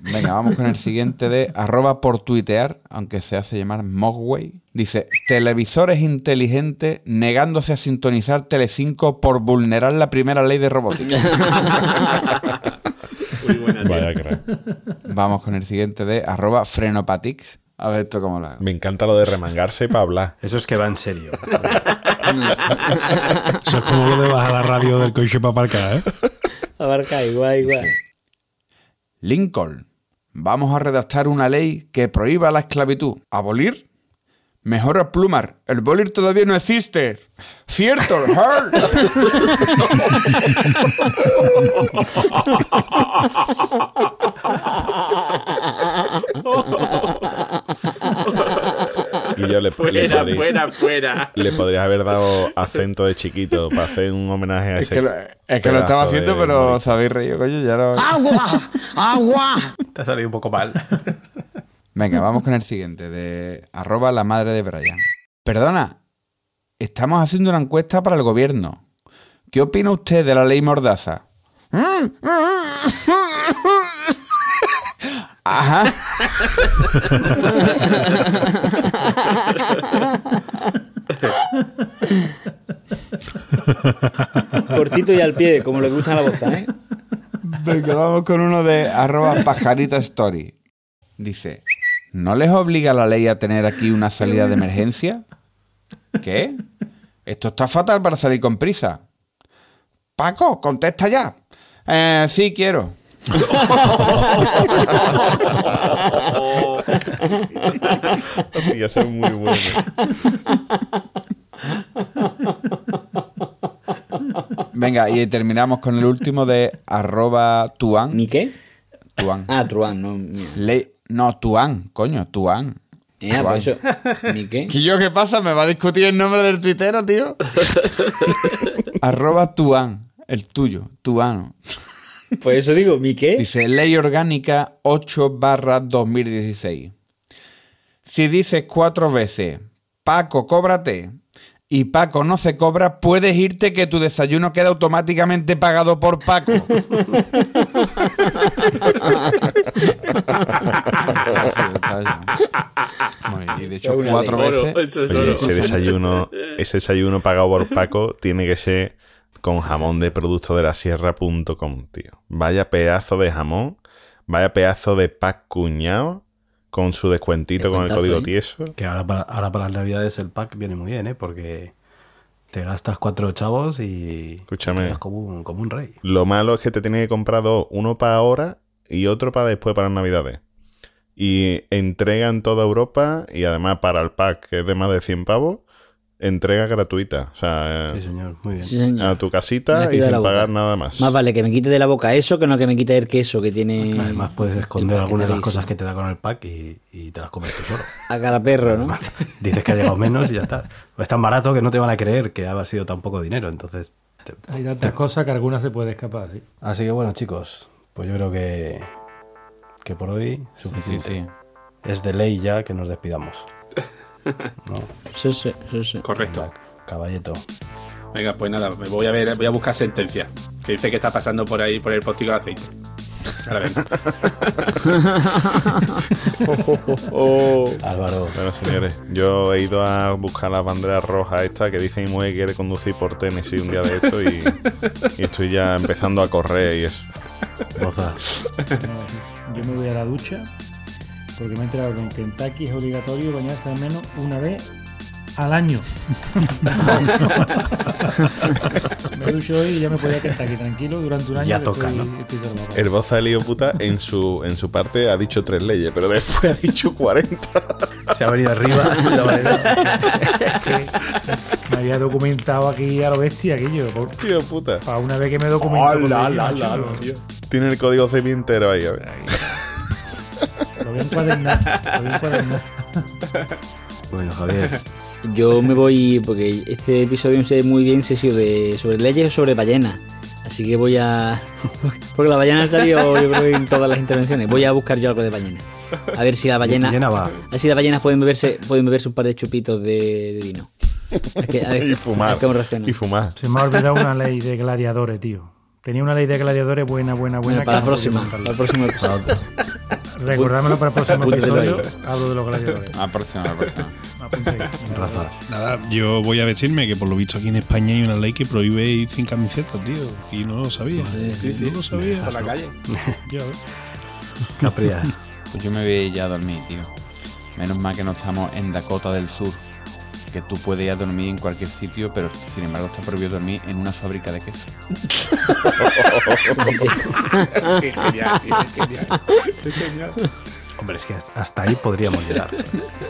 Venga, vamos con el siguiente de arroba por tuitear, aunque se hace llamar Mogway. Dice, televisores inteligentes negándose a sintonizar Telecinco por vulnerar la primera ley de robótica. Muy buena. Vaya crack. Vamos con el siguiente de arroba frenopatix. A ver esto cómo lo hago. Me encanta lo de remangarse para hablar. [LAUGHS] Eso es que va en serio. [LAUGHS] Eso es como lo de bajar la radio del coche para aparcar, ¿eh? Abarca igual, igual. Lincoln, vamos a redactar una ley que prohíba la esclavitud. ¿Abolir? Mejor a plumar. El bolir todavía no existe. Cierto, [LAUGHS] Hart. Yo le, le Fuera, podría- fuera, fuera. le podrías haber dado acento de chiquito para hacer un homenaje a Es ese. que lo, es que lo estaba haciendo, de pero os habéis reído, coño, ya no... Te ha salido un poco mal. [LAUGHS] Venga, vamos con el siguiente, de arroba la madre de Brian. Perdona, estamos haciendo una encuesta para el gobierno. ¿Qué opina usted de la ley Mordaza? [LAUGHS] Ajá. Cortito y al pie, como le gusta la voz, ¿eh? Venga, vamos con uno de arroba pajarita story. Dice, ¿no les obliga la ley a tener aquí una salida de emergencia? ¿Qué? Esto está fatal para salir con prisa. Paco, contesta ya. "Eh, sí, quiero. Eso es muy bueno. Venga, y terminamos con el último de arroba tuan. ¿Mi qué? Tuan. Ah, Truán, no. Ley, no, tuan, coño, tuan. Eh, por eso. ¿Mi qué? ¿Y yo qué pasa? ¿Me va a discutir el nombre del tuitero, tío? [LAUGHS] arroba tuan, el tuyo, tuano. Por eso digo, ¿mi qué? Dice Ley Orgánica 8 barra 2016. Si dices cuatro veces, Paco, cóbrate, y Paco no se cobra, puedes irte que tu desayuno queda automáticamente pagado por Paco. [LAUGHS] y de hecho, cuatro veces. Oye, desayuno, ese desayuno pagado por Paco tiene que ser con jamón de producto de la sierra.com, tío. Vaya pedazo de jamón, vaya pedazo de pack cuñado con su descuentito con el código ¿eh? tieso. Que ahora para, ahora para las navidades el pack viene muy bien, ¿eh? Porque te gastas cuatro chavos y Escúchame. quedas como un, como un rey. Lo malo es que te tienes que comprar dos, uno para ahora y otro para después para las navidades. Y entrega en toda Europa y además para el pack que es de más de 100 pavos, entrega gratuita. O sea, Sí, señor, muy bien. Sí, señor. a tu casita y sin pagar nada más. Más vale que me quite de la boca eso que no que me quite el queso que tiene. Además puedes esconder algunas de las cosas que te da con el pack y, y te las comes tú solo. [LAUGHS] A cara perro, ¿no? Dices que ha llegado menos y ya está. Es tan barato que no te van a creer que ha sido tan poco dinero, entonces... te- Hay tantas cosas que algunas se puede escapar, sí. Así que bueno, chicos, pues yo creo que, que por hoy Sí, suficiente. sí. Es de ley ya que nos despidamos. [LAUGHS] ¿No? Sí, sí, sí, sí. Correcto. Venga, Caballeto. Venga, pues nada, me voy a ver, voy a buscar sentencia. Que dice que está pasando por ahí por el postigo de aceite. Ahora vengo. [LAUGHS] Álvaro, Bueno, señores, yo he ido a buscar las banderas rojas estas que dice mi mujer que quiere conducir por Tennessee un día de esto y, y estoy ya empezando a correr y eso. Boza. Yo me voy a la ducha porque me he enterado que en Kentucky es obligatorio bañarse al menos una vez al año. [LAUGHS] me ducho hoy y ya me puedo ir a Kentucky tranquilo durante un año. Ya toca, estoy- ¿no? estoy. El boza de lío puta en su, en su parte ha dicho tres leyes, pero después ha dicho 40. Se ha venido arriba. Me había documentado aquí a lo bestia aquello. por- Tío puta. Para una vez que me documento. ley, la, la, la, tío. Tiene el código CIMI entero ahí. A ver. Lo voy a encuadernar. Lo voy a encuadernar. Bueno, Javier, Yo me voy porque este episodio no sé muy bien si ha sido de sobre leyes o sobre ballenas. Así que voy a. [LAUGHS] Porque la ballena ha salido, yo creo, en todas las intervenciones. Voy a buscar yo algo de ballena. A ver si la ballena. llena va. A ver si las ballenas pueden beberse, pueden beberse un par de chupitos de, de vino. Es que, a ver, [LAUGHS] Y a fumar. ver cómo reaccionan. Y fumar. Se me ha olvidado una ley de gladiadores, tío. Tenía una ley de gladiadores buena, buena, buena. Bueno, para la que no podía próxima. Para contarla. el Recordármelo para el próximo episodio. Hablo de los gladiadores. A la [LAUGHS] próxima, a la próxima. Apunta ahí. [LAUGHS] Rafa. Nada, yo voy a decirme que por lo visto aquí en España hay una ley que prohíbe ir sin camiseta, tío. Y no lo sabía. Sí, sí. No lo sabía. Por la calle. [LAUGHS] Ya ves. Capria. Pues yo me voy a ir ya a dormir, tío. Menos mal que no estamos en Dakota del Sur. Que tú puedes ir a dormir en cualquier sitio, pero sin embargo está prohibido dormir en una fábrica de queso. [LAUGHS] Qué genial, tío, qué genial. Qué genial. Hombre, es que hasta ahí podríamos llegar.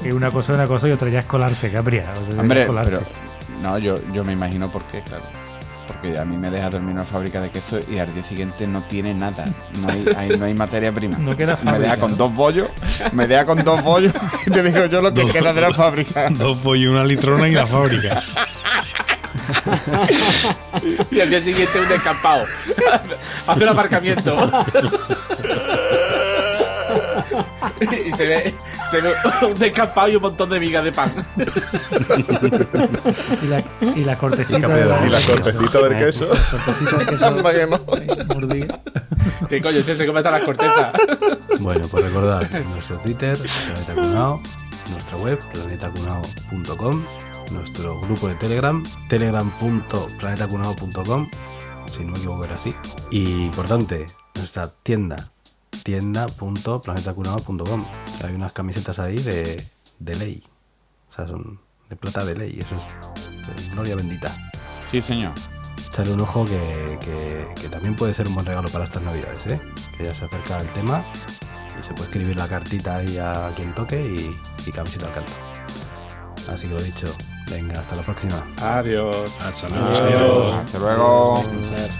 Es una cosa, una cosa y otra ya es colarse, Capria. O sea, ya Hombre, es colarse. pero. No, yo, yo me imagino por qué, claro. Porque a mí me deja dormir en una fábrica de queso y al día siguiente no tiene nada. No hay, hay- no hay materia prima. No queda Me deja con ¿no? dos bollos. Me deja con dos bollos. [LAUGHS] Y te digo yo lo que Dos- queda de la fábrica. Dos pollos, una litrona y la fábrica. [LAUGHS] Y al día siguiente un descampado. [LAUGHS] Hace un aparcamiento. [LAUGHS] y se ve, se ve un descampado y un montón de migas de pan. Y la, y la cortecita de Y la cortecita del queso. [LAUGHS] ¿Qué coño? Este se come hasta las cortezas. Bueno, pues recordad nuestro Twitter, Planeta Cunao, nuestra web, planetacunao.com, nuestro grupo de Telegram, telegram.planetacunao.com, si no me equivoco era así. Y importante, nuestra tienda, tienda.planetacunao.com. Hay unas camisetas ahí de, de ley. O sea, son de plata de ley. Eso es gloria bendita. Sí, señor. Echarle un ojo que, que- que también puede ser un buen regalo para estas navidades, ¿eh? Que ya se acerca el tema y se puede escribir la cartita ahí a quien toque y, y camiseta al canto. Así que lo dicho, venga, hasta la próxima. Adiós. Hasta luego. Hasta luego. Pensar.